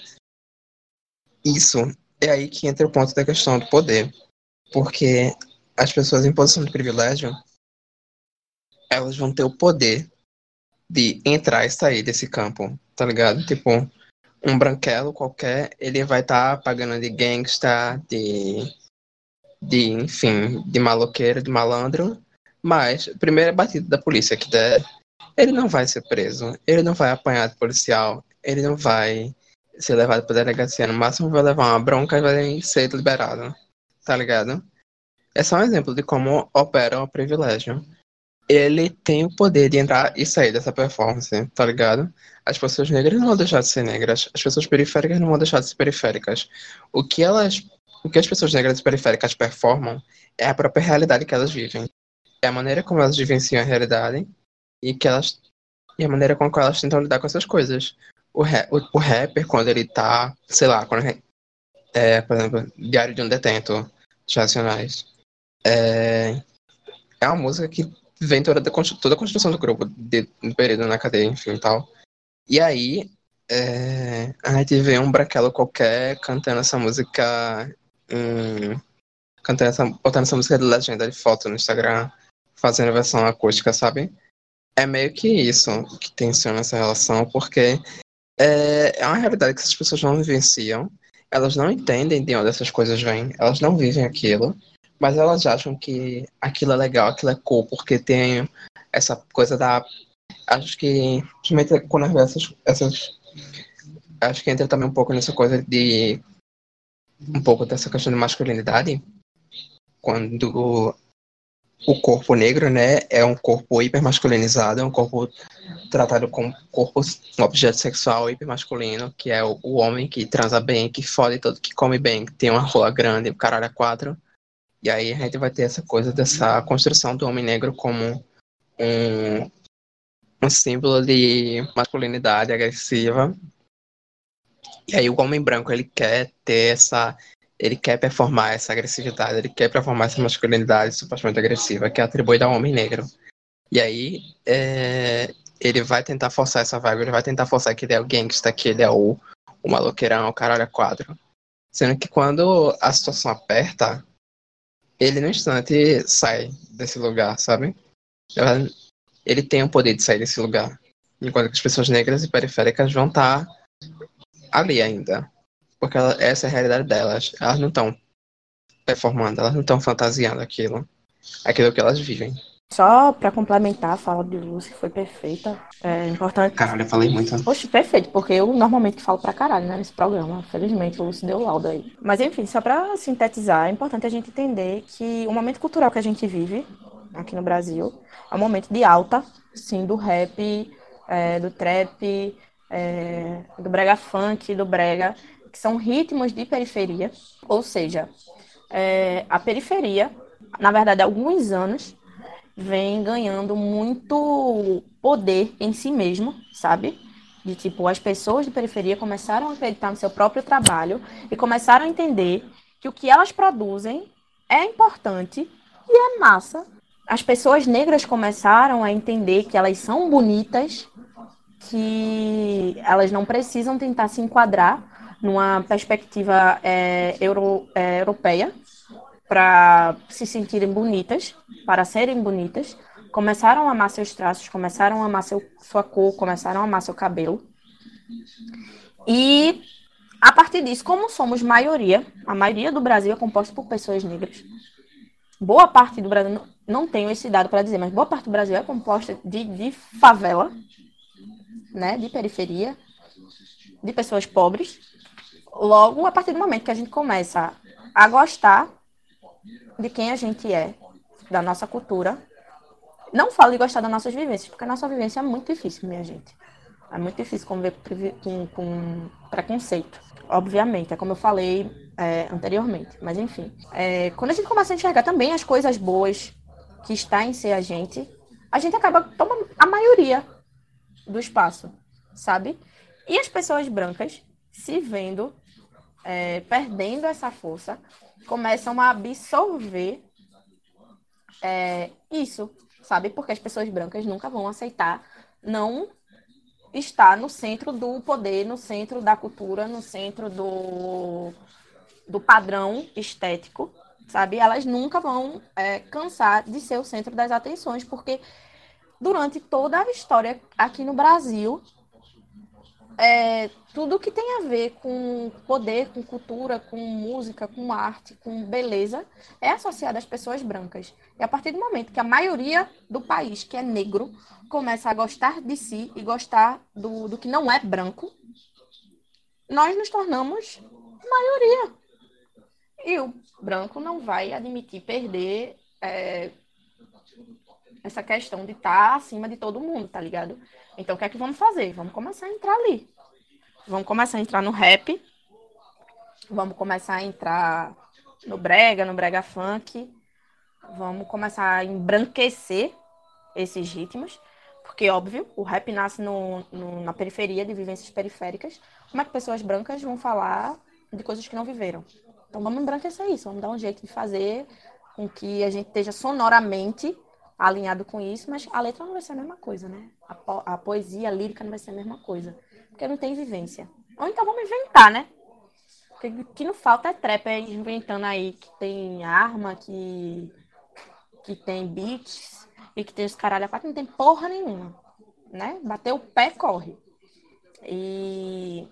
Isso é aí que entra o ponto da questão do poder. Porque as pessoas em posição de privilégio, elas vão ter o poder de entrar e sair desse campo, tá ligado? Tipo, um branquelo qualquer, ele vai estar tá pagando de gangsta, de, de, enfim, de maloqueiro, de malandro, mas primeira batida da polícia que der, ele não vai ser preso, ele não vai apanhar de policial, ele não vai ser levado para delegacia, no máximo vai levar uma bronca e vai ser liberado, tá ligado? É só um exemplo de como opera o privilégio ele tem o poder de entrar e sair dessa performance, tá ligado? As pessoas negras não vão deixar de ser negras, as pessoas periféricas não vão deixar de ser periféricas. O que elas, o que as pessoas negras e periféricas performam é a própria realidade que elas vivem. É a maneira como elas vivenciam a realidade e que elas e a maneira com que elas tentam lidar com essas coisas. O, rap, o, o rapper, quando ele tá, sei lá, quando é, por exemplo, Diário de um Detento, Racionais, é, é uma música que vem toda, toda a construção do grupo de, período na cadeia, enfim e tal. E aí, é, a gente vê um branquelo qualquer cantando essa música, em, cantando essa, botando essa música de legenda de foto no Instagram, fazendo versão acústica, sabe? É meio que isso que tensiona essa relação, porque é, é uma realidade que essas pessoas não vivenciam, elas não entendem de onde essas coisas vêm, elas não vivem aquilo, mas elas acham que aquilo é legal, aquilo é cool, porque tem essa coisa da. Acho que, principalmente quando essas, essas. Acho que entra também um pouco nessa coisa de. Um pouco dessa questão de masculinidade. Quando o corpo negro, né, é um corpo hipermasculinizado, é um corpo tratado como corpo, um objeto sexual hipermasculino, que é o, o homem que transa bem, que fode todo, que come bem, que tem uma rola grande, o caralho é quatro. E aí a gente vai ter essa coisa dessa construção do homem negro como um, um símbolo de masculinidade agressiva. E aí o homem branco ele quer ter essa ele quer performar essa agressividade, ele quer performar essa masculinidade supostamente agressiva que é atribuída ao homem negro. E aí é, ele vai tentar forçar essa vibe, ele vai tentar forçar que ele é o gangsta, que ele é o, o maloqueirão, o caralho quadro. Sendo que quando a situação aperta, ele no instante sai desse lugar, sabe? Ele tem o poder de sair desse lugar. Enquanto que as pessoas negras e periféricas vão estar tá ali ainda. Porque ela, essa é a realidade delas. Elas não estão performando, elas não estão fantasiando aquilo. Aquilo que elas vivem. Só para complementar a fala de Lúcia, que foi perfeita. É importante. Caralho, eu falei muito. Poxa, perfeito, porque eu normalmente falo pra caralho, né, nesse programa. Felizmente, o Lúcio deu laudo aí. Mas enfim, só para sintetizar, é importante a gente entender que o momento cultural que a gente vive aqui no Brasil é um momento de alta, sim, do rap, é, do trap, é, do brega funk, do brega, que são ritmos de periferia. Ou seja, é, a periferia, na verdade, há alguns anos vem ganhando muito poder em si mesmo, sabe? De tipo, as pessoas de periferia começaram a acreditar no seu próprio trabalho e começaram a entender que o que elas produzem é importante e é massa as pessoas negras começaram a entender que elas são bonitas, que elas não precisam tentar se enquadrar numa perspectiva é, euro, é, europeia para se sentirem bonitas, para serem bonitas, começaram a amar seus traços, começaram a amar seu, sua cor, começaram a amar seu cabelo. E a partir disso, como somos maioria, a maioria do Brasil é composta por pessoas negras. Boa parte do Brasil, não tenho esse dado para dizer, mas boa parte do Brasil é composta de, de favela, né, de periferia, de pessoas pobres. Logo, a partir do momento que a gente começa a gostar de quem a gente é, da nossa cultura, não falo de gostar das nossas vivências, porque a nossa vivência é muito difícil, minha gente. É muito difícil conviver com, com preconceito. Obviamente, é como eu falei é, anteriormente. Mas enfim. É, quando a gente começa a enxergar também as coisas boas que está em ser a gente, a gente acaba tomando a maioria do espaço, sabe? E as pessoas brancas se vendo é, perdendo essa força, começam a absorver é, isso, sabe? Porque as pessoas brancas nunca vão aceitar não estar no centro do poder, no centro da cultura, no centro do, do padrão estético, sabe? Elas nunca vão é, cansar de ser o centro das atenções, porque durante toda a história aqui no Brasil, é, tudo que tem a ver com poder, com cultura, com música, com arte, com beleza, é associado às pessoas brancas. E a partir do momento que a maioria do país, que é negro, começa a gostar de si e gostar do, do que não é branco, nós nos tornamos maioria. E o branco não vai admitir perder é, essa questão de estar tá acima de todo mundo, tá ligado? Então, o que é que vamos fazer? Vamos começar a entrar ali. Vamos começar a entrar no rap. Vamos começar a entrar no brega, no brega funk. Vamos começar a embranquecer esses ritmos. Porque, óbvio, o rap nasce no, no, na periferia de vivências periféricas. Como é que pessoas brancas vão falar de coisas que não viveram? Então, vamos embranquecer isso. Vamos dar um jeito de fazer com que a gente esteja sonoramente alinhado com isso, mas a letra não vai ser a mesma coisa, né? A, po a poesia, a lírica não vai ser a mesma coisa, porque não tem vivência. Ou então vamos inventar, né? Porque o que não falta é trap, é inventando aí que tem arma, que, que tem beats e que tem os caralho a não tem porra nenhuma, né? Bater o pé, corre. E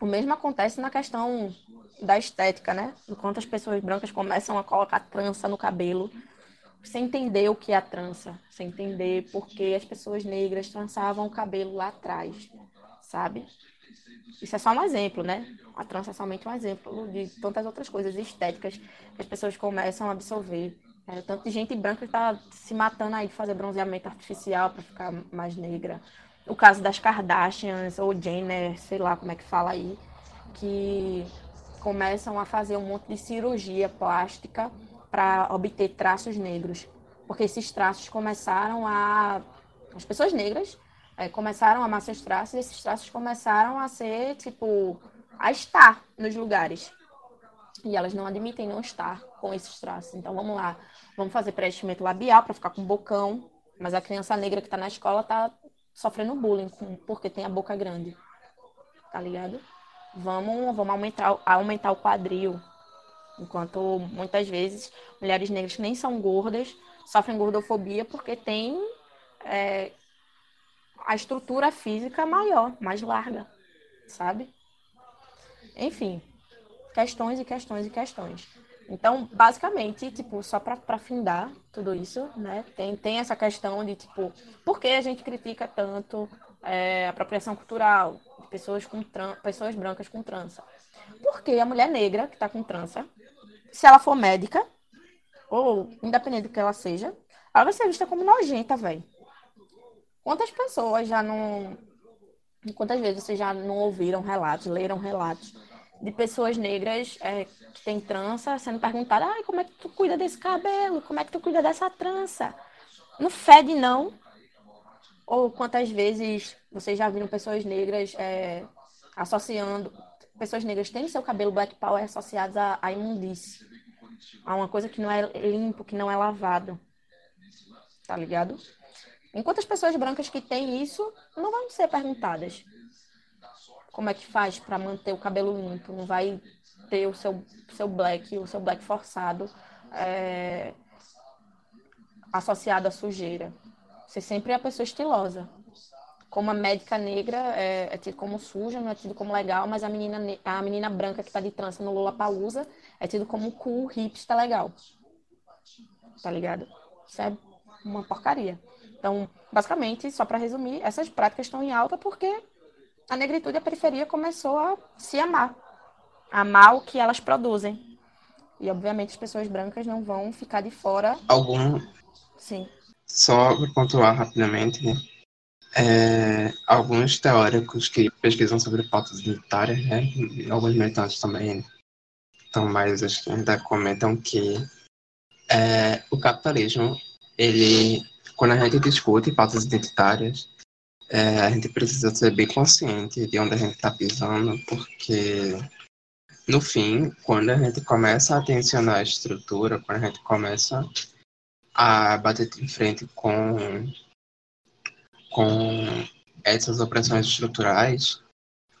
o mesmo acontece na questão da estética, né? Enquanto as pessoas brancas começam a colocar trança no cabelo, sem entender o que é a trança, sem entender por que as pessoas negras trançavam o cabelo lá atrás, sabe? Isso é só um exemplo, né? A trança é somente um exemplo de tantas outras coisas estéticas que as pessoas começam a absorver. É, tanto de gente branca que está se matando aí de fazer bronzeamento artificial para ficar mais negra. O caso das Kardashians ou Jenner, sei lá como é que fala aí, que começam a fazer um monte de cirurgia plástica para obter traços negros, porque esses traços começaram a. As pessoas negras é, começaram a amar seus traços e esses traços começaram a ser, tipo, a estar nos lugares. E elas não admitem não estar com esses traços. Então vamos lá, vamos fazer preenchimento labial para ficar com bocão, mas a criança negra que está na escola está sofrendo bullying com, porque tem a boca grande. Tá ligado? Vamos, vamos aumentar, aumentar o quadril, Enquanto muitas vezes mulheres negras que nem são gordas sofrem gordofobia porque têm é, a estrutura física maior, mais larga, sabe? Enfim, questões e questões e questões. Então, basicamente, tipo, só para findar tudo isso, né? Tem, tem essa questão de, tipo, por que a gente critica tanto é, apropriação cultural de pessoas, com pessoas brancas com trança? Porque a mulher negra que está com trança se ela for médica, ou independente do que ela seja, ela vai ser vista como nojenta, velho. Quantas pessoas já não. Quantas vezes vocês já não ouviram relatos, leram relatos de pessoas negras é, que têm trança sendo perguntadas: ai, como é que tu cuida desse cabelo? Como é que tu cuida dessa trança? Não fede, não. Ou quantas vezes vocês já viram pessoas negras é, associando pessoas negras têm seu cabelo black power associados à, à imundície, a uma coisa que não é limpo, que não é lavado, tá ligado? Enquanto as pessoas brancas que têm isso não vão ser perguntadas como é que faz para manter o cabelo limpo, não vai ter o seu, seu black, o seu black forçado é, associado à sujeira. Você sempre é a pessoa estilosa. Como a médica negra é, é tido como suja, não é tido como legal, mas a menina, a menina branca que está de trança no Lollapalooza é tido como cool, hipster, legal. Tá ligado? Isso é uma porcaria. Então, basicamente, só para resumir, essas práticas estão em alta porque a negritude e a periferia começou a se amar. Amar o que elas produzem. E, obviamente, as pessoas brancas não vão ficar de fora. Algum. Sim. Só para pontuar rapidamente, né? É, alguns teóricos que pesquisam sobre pautas identitárias, né? Alguns militantes também, então mais esquerda, comentam que é, o capitalismo, ele, quando a gente discute pautas identitárias, é, a gente precisa ser bem consciente de onde a gente está pisando, porque no fim, quando a gente começa a tensionar a estrutura, quando a gente começa a bater de frente com, com essas opressões estruturais,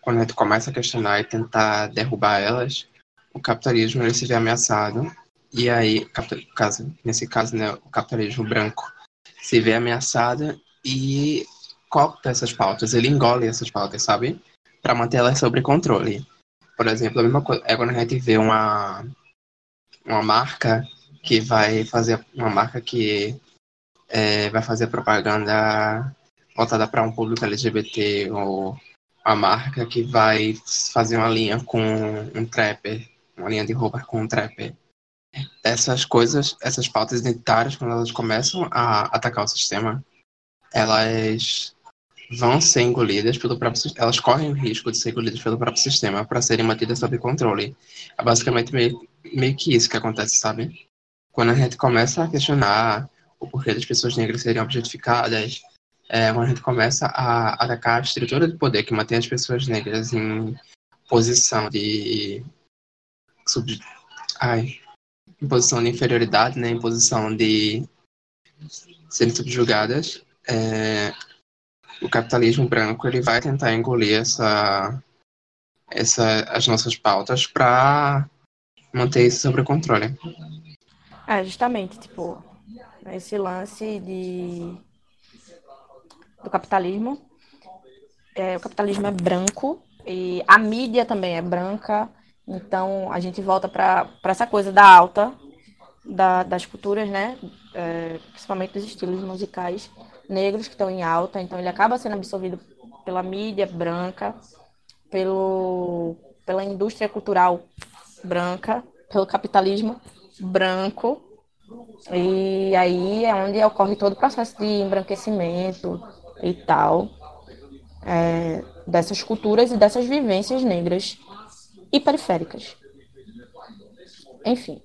quando a gente começa a questionar e tentar derrubar elas, o capitalismo ele se vê ameaçado. E aí, caso, nesse caso, né, o capitalismo branco se vê ameaçado e copta essas pautas, ele engole essas pautas, sabe? Para manter elas sob controle. Por exemplo, a mesma coisa é quando a gente vê uma, uma marca que vai fazer uma marca que é, vai fazer propaganda voltada para um público LGBT ou a marca que vai fazer uma linha com um trapper, uma linha de roupa com um trapper. Essas coisas, essas pautas identitárias, quando elas começam a atacar o sistema, elas vão ser engolidas pelo próprio elas correm o risco de ser engolidas pelo próprio sistema para serem mantidas sob controle. É basicamente meio, meio que isso que acontece, sabe? Quando a gente começa a questionar o porquê das pessoas negras serem objetificadas, é, quando a gente começa a atacar a estrutura de poder que mantém as pessoas negras em posição de sub, ai, em posição de inferioridade, né, em posição de serem subjugadas, é, o capitalismo branco ele vai tentar engolir essa, essa, as nossas pautas para manter isso sob controle. É, justamente, tipo, esse lance de do capitalismo. É, o capitalismo é branco e a mídia também é branca. Então a gente volta para essa coisa da alta da, das culturas, né? É, principalmente dos estilos musicais negros que estão em alta, então ele acaba sendo absorvido pela mídia branca, pelo, pela indústria cultural branca, pelo capitalismo branco. E aí é onde ocorre todo o processo de embranquecimento e tal, é, dessas culturas e dessas vivências negras e periféricas. Enfim.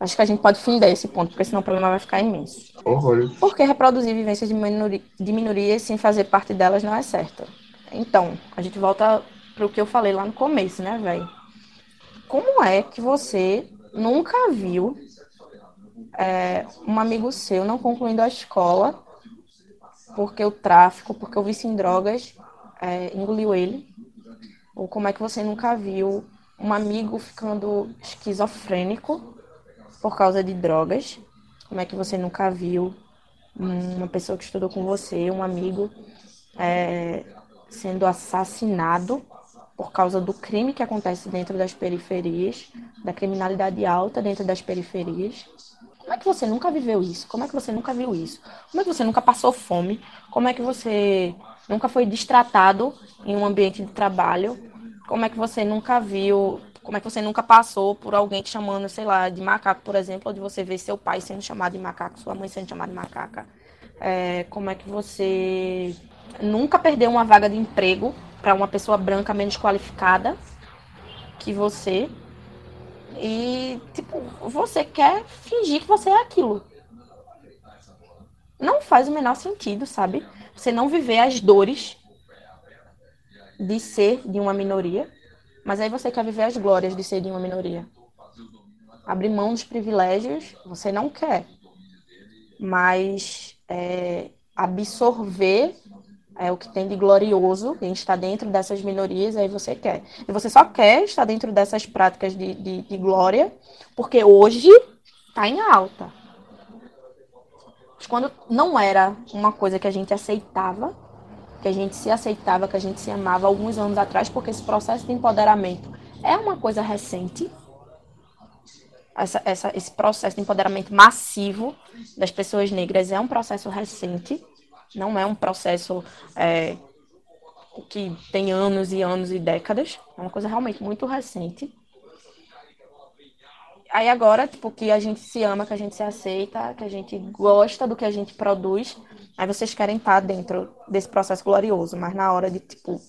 Acho que a gente pode findar esse ponto, porque senão o problema vai ficar imenso. Horror. Porque reproduzir vivências de, minori de minorias sem fazer parte delas não é certo. Então, a gente volta para o que eu falei lá no começo, né, velho? Como é que você nunca viu é, um amigo seu não concluindo a escola porque o tráfico, porque o vício em drogas é, engoliu ele? Ou como é que você nunca viu um amigo ficando esquizofrênico por causa de drogas. Como é que você nunca viu uma pessoa que estudou com você, um amigo, é, sendo assassinado por causa do crime que acontece dentro das periferias, da criminalidade alta dentro das periferias. Como é que você nunca viveu isso? Como é que você nunca viu isso? Como é que você nunca passou fome? Como é que você nunca foi destratado em um ambiente de trabalho? Como é que você nunca viu como é que você nunca passou por alguém te chamando, sei lá, de macaco, por exemplo, ou de você ver seu pai sendo chamado de macaco, sua mãe sendo chamada de macaca? É, como é que você nunca perdeu uma vaga de emprego para uma pessoa branca menos qualificada que você? E, tipo, você quer fingir que você é aquilo. Não faz o menor sentido, sabe? Você não viver as dores de ser de uma minoria mas aí você quer viver as glórias de ser de uma minoria. Abrir mão dos privilégios, você não quer. Mas é, absorver é, o que tem de glorioso em estar dentro dessas minorias, aí você quer. E você só quer estar dentro dessas práticas de, de, de glória, porque hoje está em alta. Mas Quando não era uma coisa que a gente aceitava, que a gente se aceitava, que a gente se amava alguns anos atrás, porque esse processo de empoderamento é uma coisa recente. Essa, essa, esse processo de empoderamento massivo das pessoas negras é um processo recente, não é um processo é, que tem anos e anos e décadas, é uma coisa realmente muito recente. Aí agora, tipo, que a gente se ama, que a gente se aceita, que a gente gosta do que a gente produz, aí vocês querem estar dentro desse processo glorioso, mas na hora de, tipo,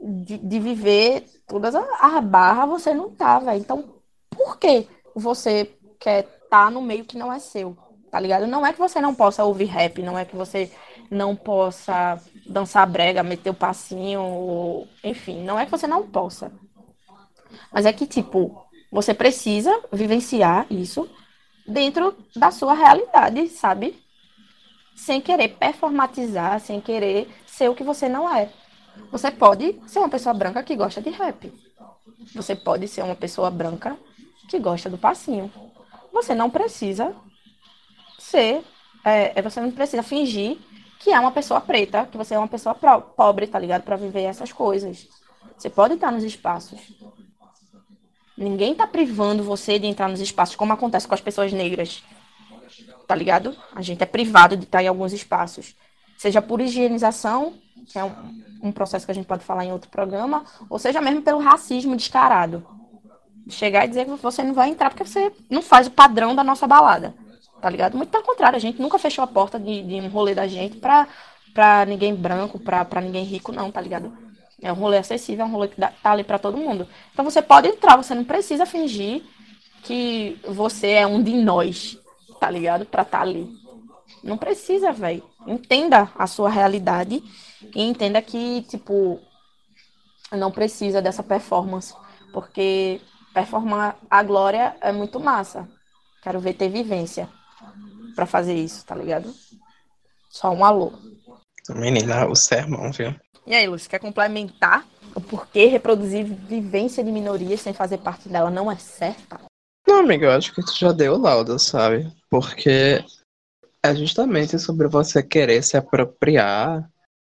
de, de viver todas as as barras, você não tá, velho. Então, por que você quer estar no meio que não é seu? Tá ligado? Não é que você não possa ouvir rap, não é que você não possa dançar brega, meter o passinho, enfim, não é que você não possa. Mas é que, tipo, você precisa vivenciar isso dentro da sua realidade, sabe? Sem querer performatizar, sem querer ser o que você não é. Você pode ser uma pessoa branca que gosta de rap. Você pode ser uma pessoa branca que gosta do passinho. Você não precisa ser, é, é, você não precisa fingir que é uma pessoa preta, que você é uma pessoa pro- pobre, tá ligado? Pra viver essas coisas. Você pode estar nos espaços. Ninguém tá privando você de entrar nos espaços, como acontece com as pessoas negras. Tá ligado? A gente é privado de estar em alguns espaços. Seja por higienização, que é um, um processo que a gente pode falar em outro programa, ou seja mesmo pelo racismo descarado. Chegar e dizer que você não vai entrar porque você não faz o padrão da nossa balada. Tá ligado? Muito pelo contrário, a gente nunca fechou a porta de, de um rolê da gente pra, pra ninguém branco, pra, pra ninguém rico, não, tá ligado? É um rolê acessível, é um rolê que dá- tá ali pra todo mundo. Então você pode entrar, você não precisa fingir que você é um de nós, tá ligado? Pra estar ali. Não precisa, velho. Entenda a sua realidade e entenda que, tipo, não precisa dessa performance. Porque performar a glória é muito massa. Quero ver ter vivência pra fazer isso, tá ligado? Só um alô. Menina, o sermão, viu? E aí, Lúcia, quer complementar o porquê reproduzir vivência de minorias sem fazer parte dela não é certa? Não, amiga, eu acho que tu já deu o laudo, sabe? Porque é justamente sobre você querer se apropriar,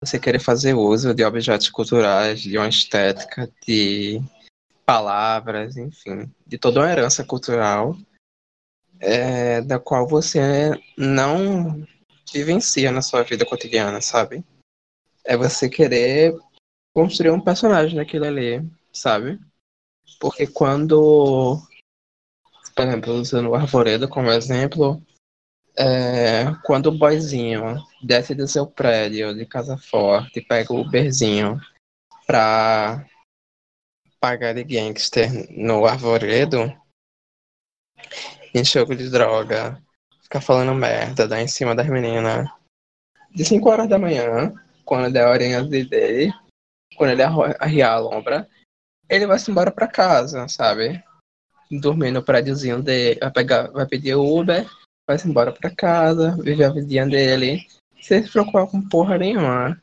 você querer fazer uso de objetos culturais, de uma estética, de palavras, enfim, de toda uma herança cultural é, da qual você não vivencia na sua vida cotidiana, sabe? É você querer construir um personagem naquilo ali, sabe? Porque quando por exemplo, usando o Arvoredo como exemplo, é, quando o boyzinho desce do seu prédio de casa forte pega o Uberzinho pra pagar de gangster no Arvoredo, em jogo de droga, ficar falando merda, dar em cima das meninas, de 5 horas da manhã, quando der a horinha dele, quando ele arriar a lombra, ele vai se embora pra casa, sabe? dormir no prédiozinho dele, vai pegar, vai pedir Uber, vai se embora pra casa, viver a vidinha dele, sem se preocupar com porra nenhuma.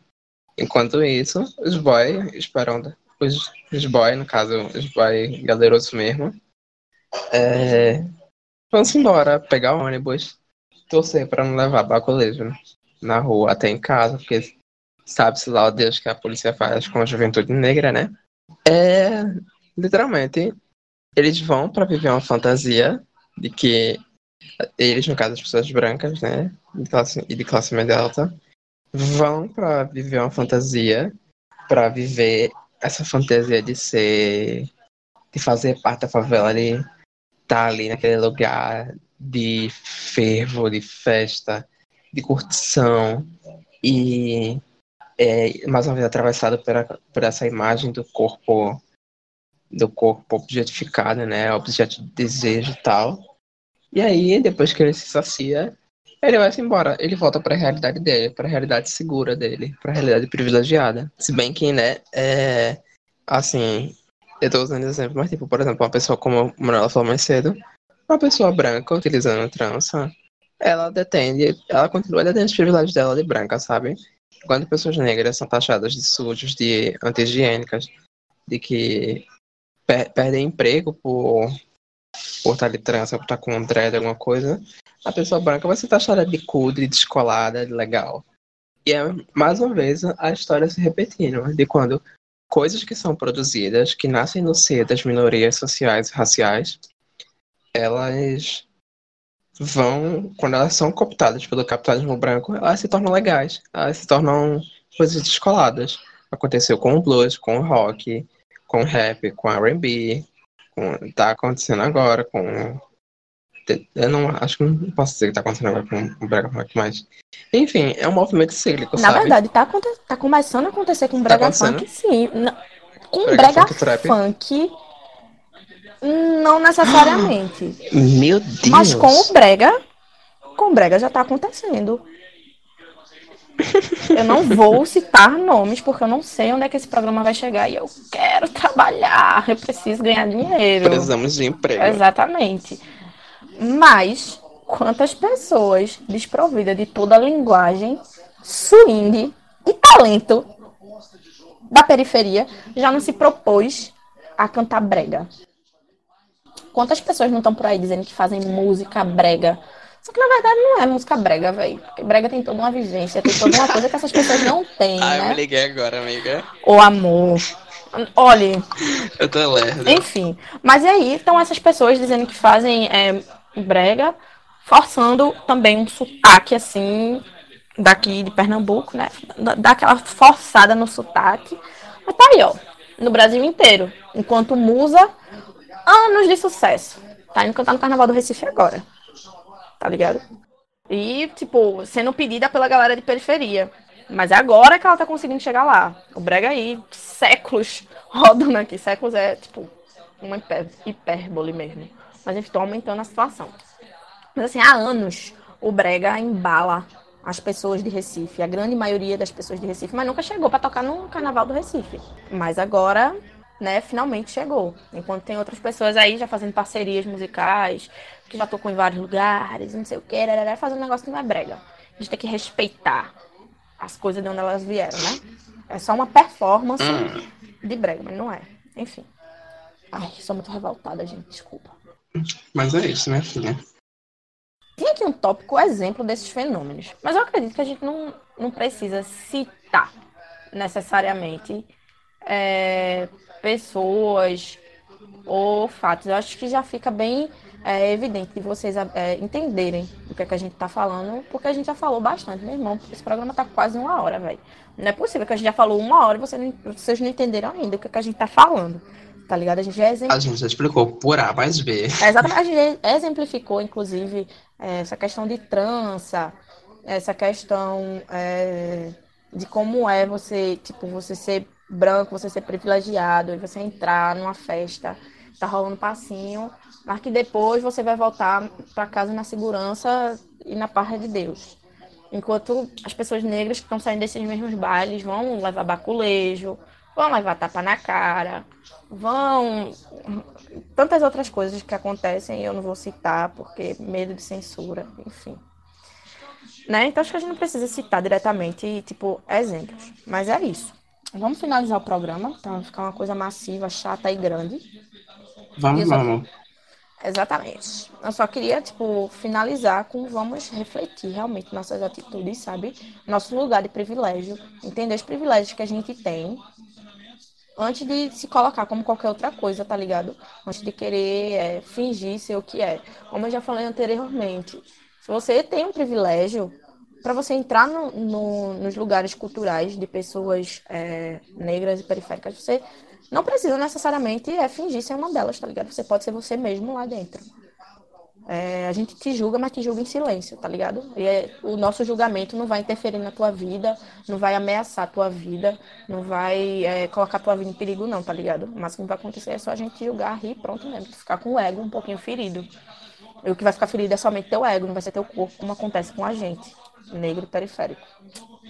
Enquanto isso, os boy esperando, os, os boy, no caso, os boy galerosos mesmo, é, se embora, pegar ônibus, torcer pra não levar baculejo na rua até em casa, porque sabe-se lá o Deus que a polícia faz com a juventude negra, né? É, literalmente, eles vão para viver uma fantasia de que eles, no caso as pessoas brancas, né, de classe, e de classe média alta, vão para viver uma fantasia, para viver essa fantasia de ser, de fazer parte da favela, de estar ali naquele lugar de fervo, de festa, de curtição e é, mais uma vez atravessado por, a- por essa imagem do corpo do corpo objetificado, né? Objeto de desejo e tal. E aí, depois que ele se sacia, ele vai-se embora. Ele volta para a realidade dele, para a realidade segura dele, para a realidade privilegiada. Se bem que, né, é. Assim, eu tô usando exemplo, mas, tipo, por exemplo, uma pessoa como a Manuela falou mais cedo, uma pessoa branca utilizando trança, ela detém, ela continua detendo os privilégios dela de branca, sabe? Quando pessoas negras são taxadas de sujos, de anti-higiênicas, de que per perdem emprego por, por estar de trança, por estar com um dread, alguma coisa, a pessoa branca vai ser taxada de cutre, de descolada, de legal. E é, mais uma vez, a história se repetindo, de quando coisas que são produzidas, que nascem no seio das minorias sociais e raciais, elas vão, quando elas são cooptadas pelo capitalismo branco, elas se tornam legais, elas se tornam coisas descoladas. Aconteceu com o blues, com o rock, com o rap, com R&B, com, tá acontecendo agora com eu não acho que não posso dizer que tá acontecendo agora com o Brega Funk, mas. Enfim, é um movimento cíclico, Na sabe? verdade, tá, aconte- tá começando a acontecer com o Brega acontecendo? Funk, sim. N- Com Brega Brega, Funk? Funk, não necessariamente. Meu Deus! Mas com o Brega, com o Brega já tá acontecendo. Eu não vou citar nomes, porque eu não sei onde é que esse programa vai chegar e eu quero trabalhar, eu preciso ganhar dinheiro. Precisamos de emprego. Exatamente. Mas quantas pessoas desprovidas de toda a linguagem, swing e talento da periferia já não se propôs a cantar brega? Quantas pessoas não estão por aí dizendo que fazem música brega? Só que na verdade não é música brega, velho. Porque brega tem toda uma vivência, tem toda uma coisa que essas pessoas não têm, Ah, eu me né? liguei agora, amiga. O amor. Olha, Eu tô lerdo. enfim, mas e aí estão essas pessoas dizendo que fazem é, brega, forçando também um sotaque assim, daqui de Pernambuco, né? Dá- aquela forçada no sotaque. Mas tá aí, ó, no Brasil inteiro. Enquanto musa, anos de sucesso. Tá indo cantar no Carnaval do Recife agora. Tá ligado? E, tipo, sendo pedida pela galera de periferia. Mas é agora que ela tá conseguindo chegar lá. O Brega aí, séculos rodando aqui. Séculos é, tipo, uma hipérbole mesmo. Mas enfim, tô aumentando a situação. Mas assim, há anos o Brega embala as pessoas de Recife, a grande maioria das pessoas de Recife, mas nunca chegou pra tocar no Carnaval do Recife. Mas agora, né, finalmente chegou. Enquanto tem outras pessoas aí já fazendo parcerias musicais, que já tocou em vários lugares, não sei o que, fazendo um negócio que não é brega. A gente tem que respeitar as coisas de onde elas vieram, né? É só uma performance de brega, mas não é. Enfim. Ai, sou muito revoltada, gente, desculpa. Mas é isso, né, filha? Tem aqui um tópico exemplo desses fenômenos, mas eu acredito que a gente não, não precisa citar necessariamente é, pessoas ou fatos. Eu acho que já fica bem é, evidente de vocês é, entenderem do que, é que a gente tá falando, porque a gente já falou bastante, meu irmão. Esse programa tá quase uma hora, velho. Não é possível que a gente já falou uma hora e você não- vocês não entenderam ainda o que, é que a gente tá falando. Tá ligado? A gente já exemplificou. A gente já explicou por A mais B. É, Exatamente, a gente exemplificou, inclusive, é, essa questão de trança, essa questão é, de como é você, tipo, você ser branco, você ser privilegiado, e você entrar numa festa, tá rolando passinho, mas que depois você vai voltar para casa na segurança e na paz de Deus. Enquanto as pessoas negras que estão saindo desses mesmos bailes vão levar baculejo, vão levar tapa na cara, vão tantas outras coisas que acontecem, eu não vou citar porque medo de censura, enfim. Né? Então acho que a gente não precisa citar diretamente, tipo, exemplos. Mas é isso. Vamos finalizar o programa, então vai ficar uma coisa massiva, chata e grande. Vamos, vamos. Exatamente. Eu só queria, tipo, finalizar com vamos refletir realmente nossas atitudes, sabe? Nosso lugar de privilégio, entender os privilégios que a gente tem antes de se colocar como qualquer outra coisa, tá ligado? Antes de querer é, fingir ser o que é. Como eu já falei anteriormente, se você tem um privilégio, para você entrar no- no- nos lugares culturais de pessoas é, negras e periféricas, você não precisa necessariamente é, fingir ser uma delas, tá ligado? Você pode ser você mesmo lá dentro. É, a gente te julga, mas te julga em silêncio, tá ligado? E é- o nosso julgamento não vai interferir na tua vida, não vai ameaçar a tua vida, não vai é, colocar a tua vida em perigo, não, tá ligado? O máximo que vai acontecer é só a gente julgar, rir, pronto mesmo. Ficar com o ego um pouquinho ferido. E o que vai ficar ferido é somente teu ego, não vai ser teu corpo, como acontece com a gente, negro periférico.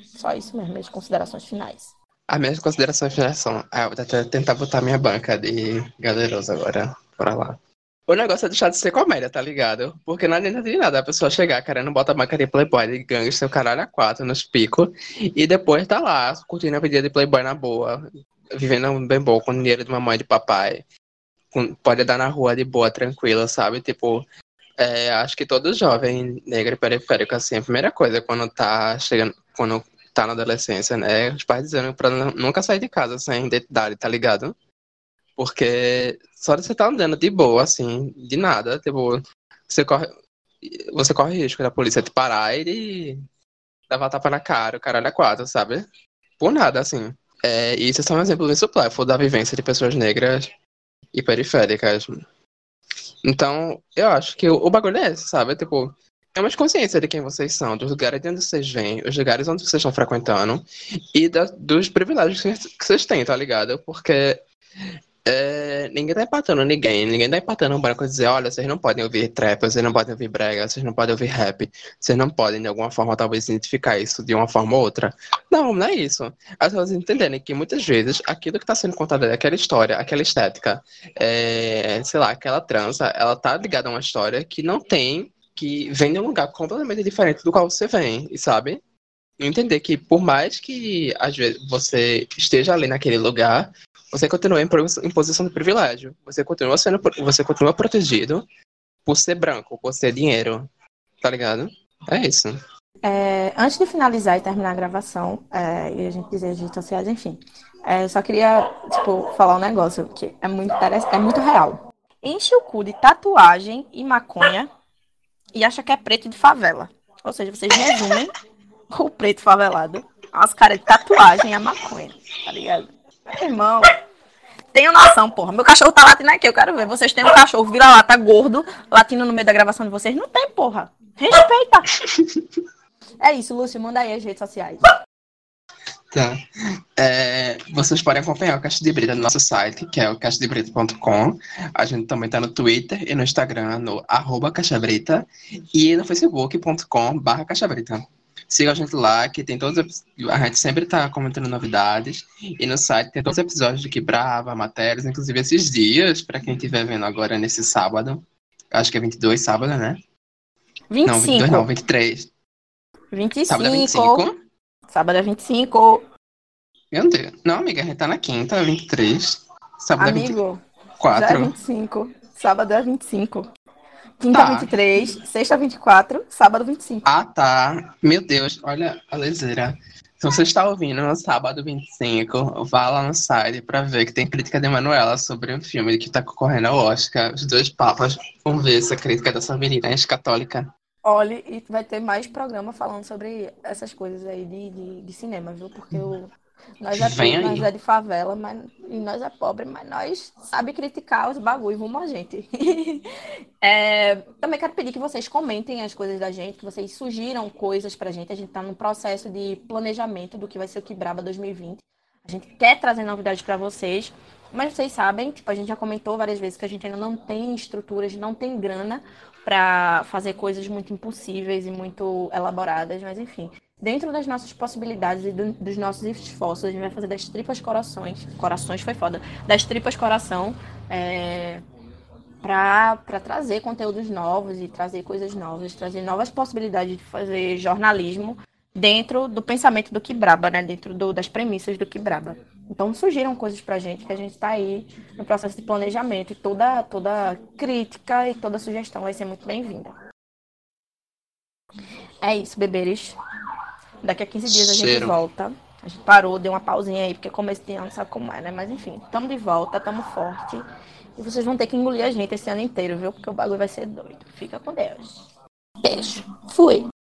Só isso mesmo, minhas considerações finais. As minhas considerações finais são. Ah, eu vou tentar botar minha banca de galeroso agora. Bora lá. O negócio é deixar de ser comédia, tá ligado? Porque não adianta de nada a pessoa chegar querendo botar marca de playboy de gangster, o caralho a quatro nos picos, e depois tá lá, curtindo a vida de playboy na boa, vivendo bem bom, com dinheiro de mamãe e de papai. Com- pode andar na rua de boa, tranquila, sabe? Tipo, é, acho que todo jovem negro e periférico, assim, a primeira coisa quando tá chegando, quando tá na adolescência, né? Os pais dizendo pra nu- nunca sair de casa sem identidade, tá ligado? Porque só de você tá andando de boa, assim, de nada, tipo, você corre, você corre risco da polícia te parar e de dar uma tapa na cara, o caralho é quatro, sabe? Por nada, assim. É, e isso é só um exemplo bem supérfluo da vivência de pessoas negras e periféricas. Então, eu acho que o, o bagulho é esse, sabe? Tipo, é uma consciência de quem vocês são, dos lugares de onde vocês vêm, os lugares onde vocês estão frequentando e da- dos privilégios que vocês têm, tá ligado? Porque é, ninguém tá empatando ninguém, ninguém tá empatando e dizer, olha, vocês não podem ouvir trap, vocês não podem ouvir brega, vocês não podem ouvir rap, vocês não podem, de alguma forma, talvez identificar isso de uma forma ou outra. Não, não é isso. As pessoas entenderem que muitas vezes aquilo que está sendo contado é aquela história, aquela estética, é, sei lá, aquela trança, ela tá ligada a uma história que não tem, que vem de um lugar completamente diferente do qual você vem, e sabe? Entender que por mais que às vezes você esteja ali naquele lugar, você continua em, em posição de privilégio. Você continua sendo, você continua protegido por ser branco, por ser dinheiro, tá ligado? É isso. É, antes de finalizar e terminar a gravação, é, e a gente dizer as redes sociais, enfim, é, eu só queria, tipo, falar um negócio que é muito, é muito real. Enche o cu de tatuagem e maconha e acha que é preto de favela. Ou seja, vocês resumem o preto favelado as caras de tatuagem e a maconha, tá ligado? Irmão, tenho noção, porra. Meu cachorro tá latindo aqui, eu quero ver. Vocês têm um cachorro vira-lata gordo latindo no meio da gravação de vocês? Não tem, porra. Respeita. É isso, Lúcio, manda aí as redes sociais. Tá. É, vocês podem acompanhar o Caixa de Brita no nosso site, que é o caixadebrita.com. A gente também tá no Twitter e no Instagram, no arroba caixabrita, e no facebook.com barra caixabrita. Siga a gente lá, que tem todos A gente sempre tá comentando novidades. E no site tem todos os episódios de Que Brava, matérias, inclusive esses dias, pra quem estiver vendo agora nesse sábado. Acho que é 22 sábado, né? Não, 22 não, 23. 25. Sábado é 25. Sábado é 25. Meu Deus. Não, amiga, a gente tá na quinta, 23. Sábado é Amigo, já 24. é 25. Sábado é 25. Quinta Tá. 23, sexta 24, sábado 25. Ah, tá. Meu Deus, olha a leseira. Se você está ouvindo no sábado 25, vá lá no site pra ver que tem crítica de Manuela sobre um filme que tá concorrendo ao Oscar. Os dois papas. Vamos ver essa crítica dessa menina ex-católica. Olhe, e vai ter mais programa falando sobre essas coisas aí de, de, de cinema, viu? Porque o, nós, é, Vem nós é de favela, mas, e nós é pobre, mas nós sabe criticar os bagulho, vamos a gente. É, também quero pedir que vocês comentem as coisas da gente, que vocês sugiram coisas pra gente. A gente tá num processo de planejamento do que vai ser o Quebraba 2020. A gente quer trazer novidades pra vocês, mas vocês sabem, tipo, a gente já comentou várias vezes que a gente ainda não tem estruturas, não tem grana para fazer coisas muito impossíveis e muito elaboradas, mas enfim, dentro das nossas possibilidades e do- dos nossos esforços, a gente vai fazer das tripas corações, corações foi foda, das tripas coração, é, para trazer conteúdos novos e trazer coisas novas, trazer novas possibilidades de fazer jornalismo dentro do pensamento do Quebraba, né? Dentro do- das premissas do Quebraba. Então surgiram coisas pra gente que a gente está aí no processo de planejamento e toda, toda crítica e toda sugestão vai ser muito bem-vinda. É isso, beberes. Daqui a 15 dias a gente Cheiro. volta. A gente parou, deu uma pausinha aí, porque começo de ano sabe como é, né? Mas enfim, estamos de volta, estamos forte. E vocês vão ter que engolir a gente esse ano inteiro, viu? Porque o bagulho vai ser doido. Fica com Deus. Beijo. Fui.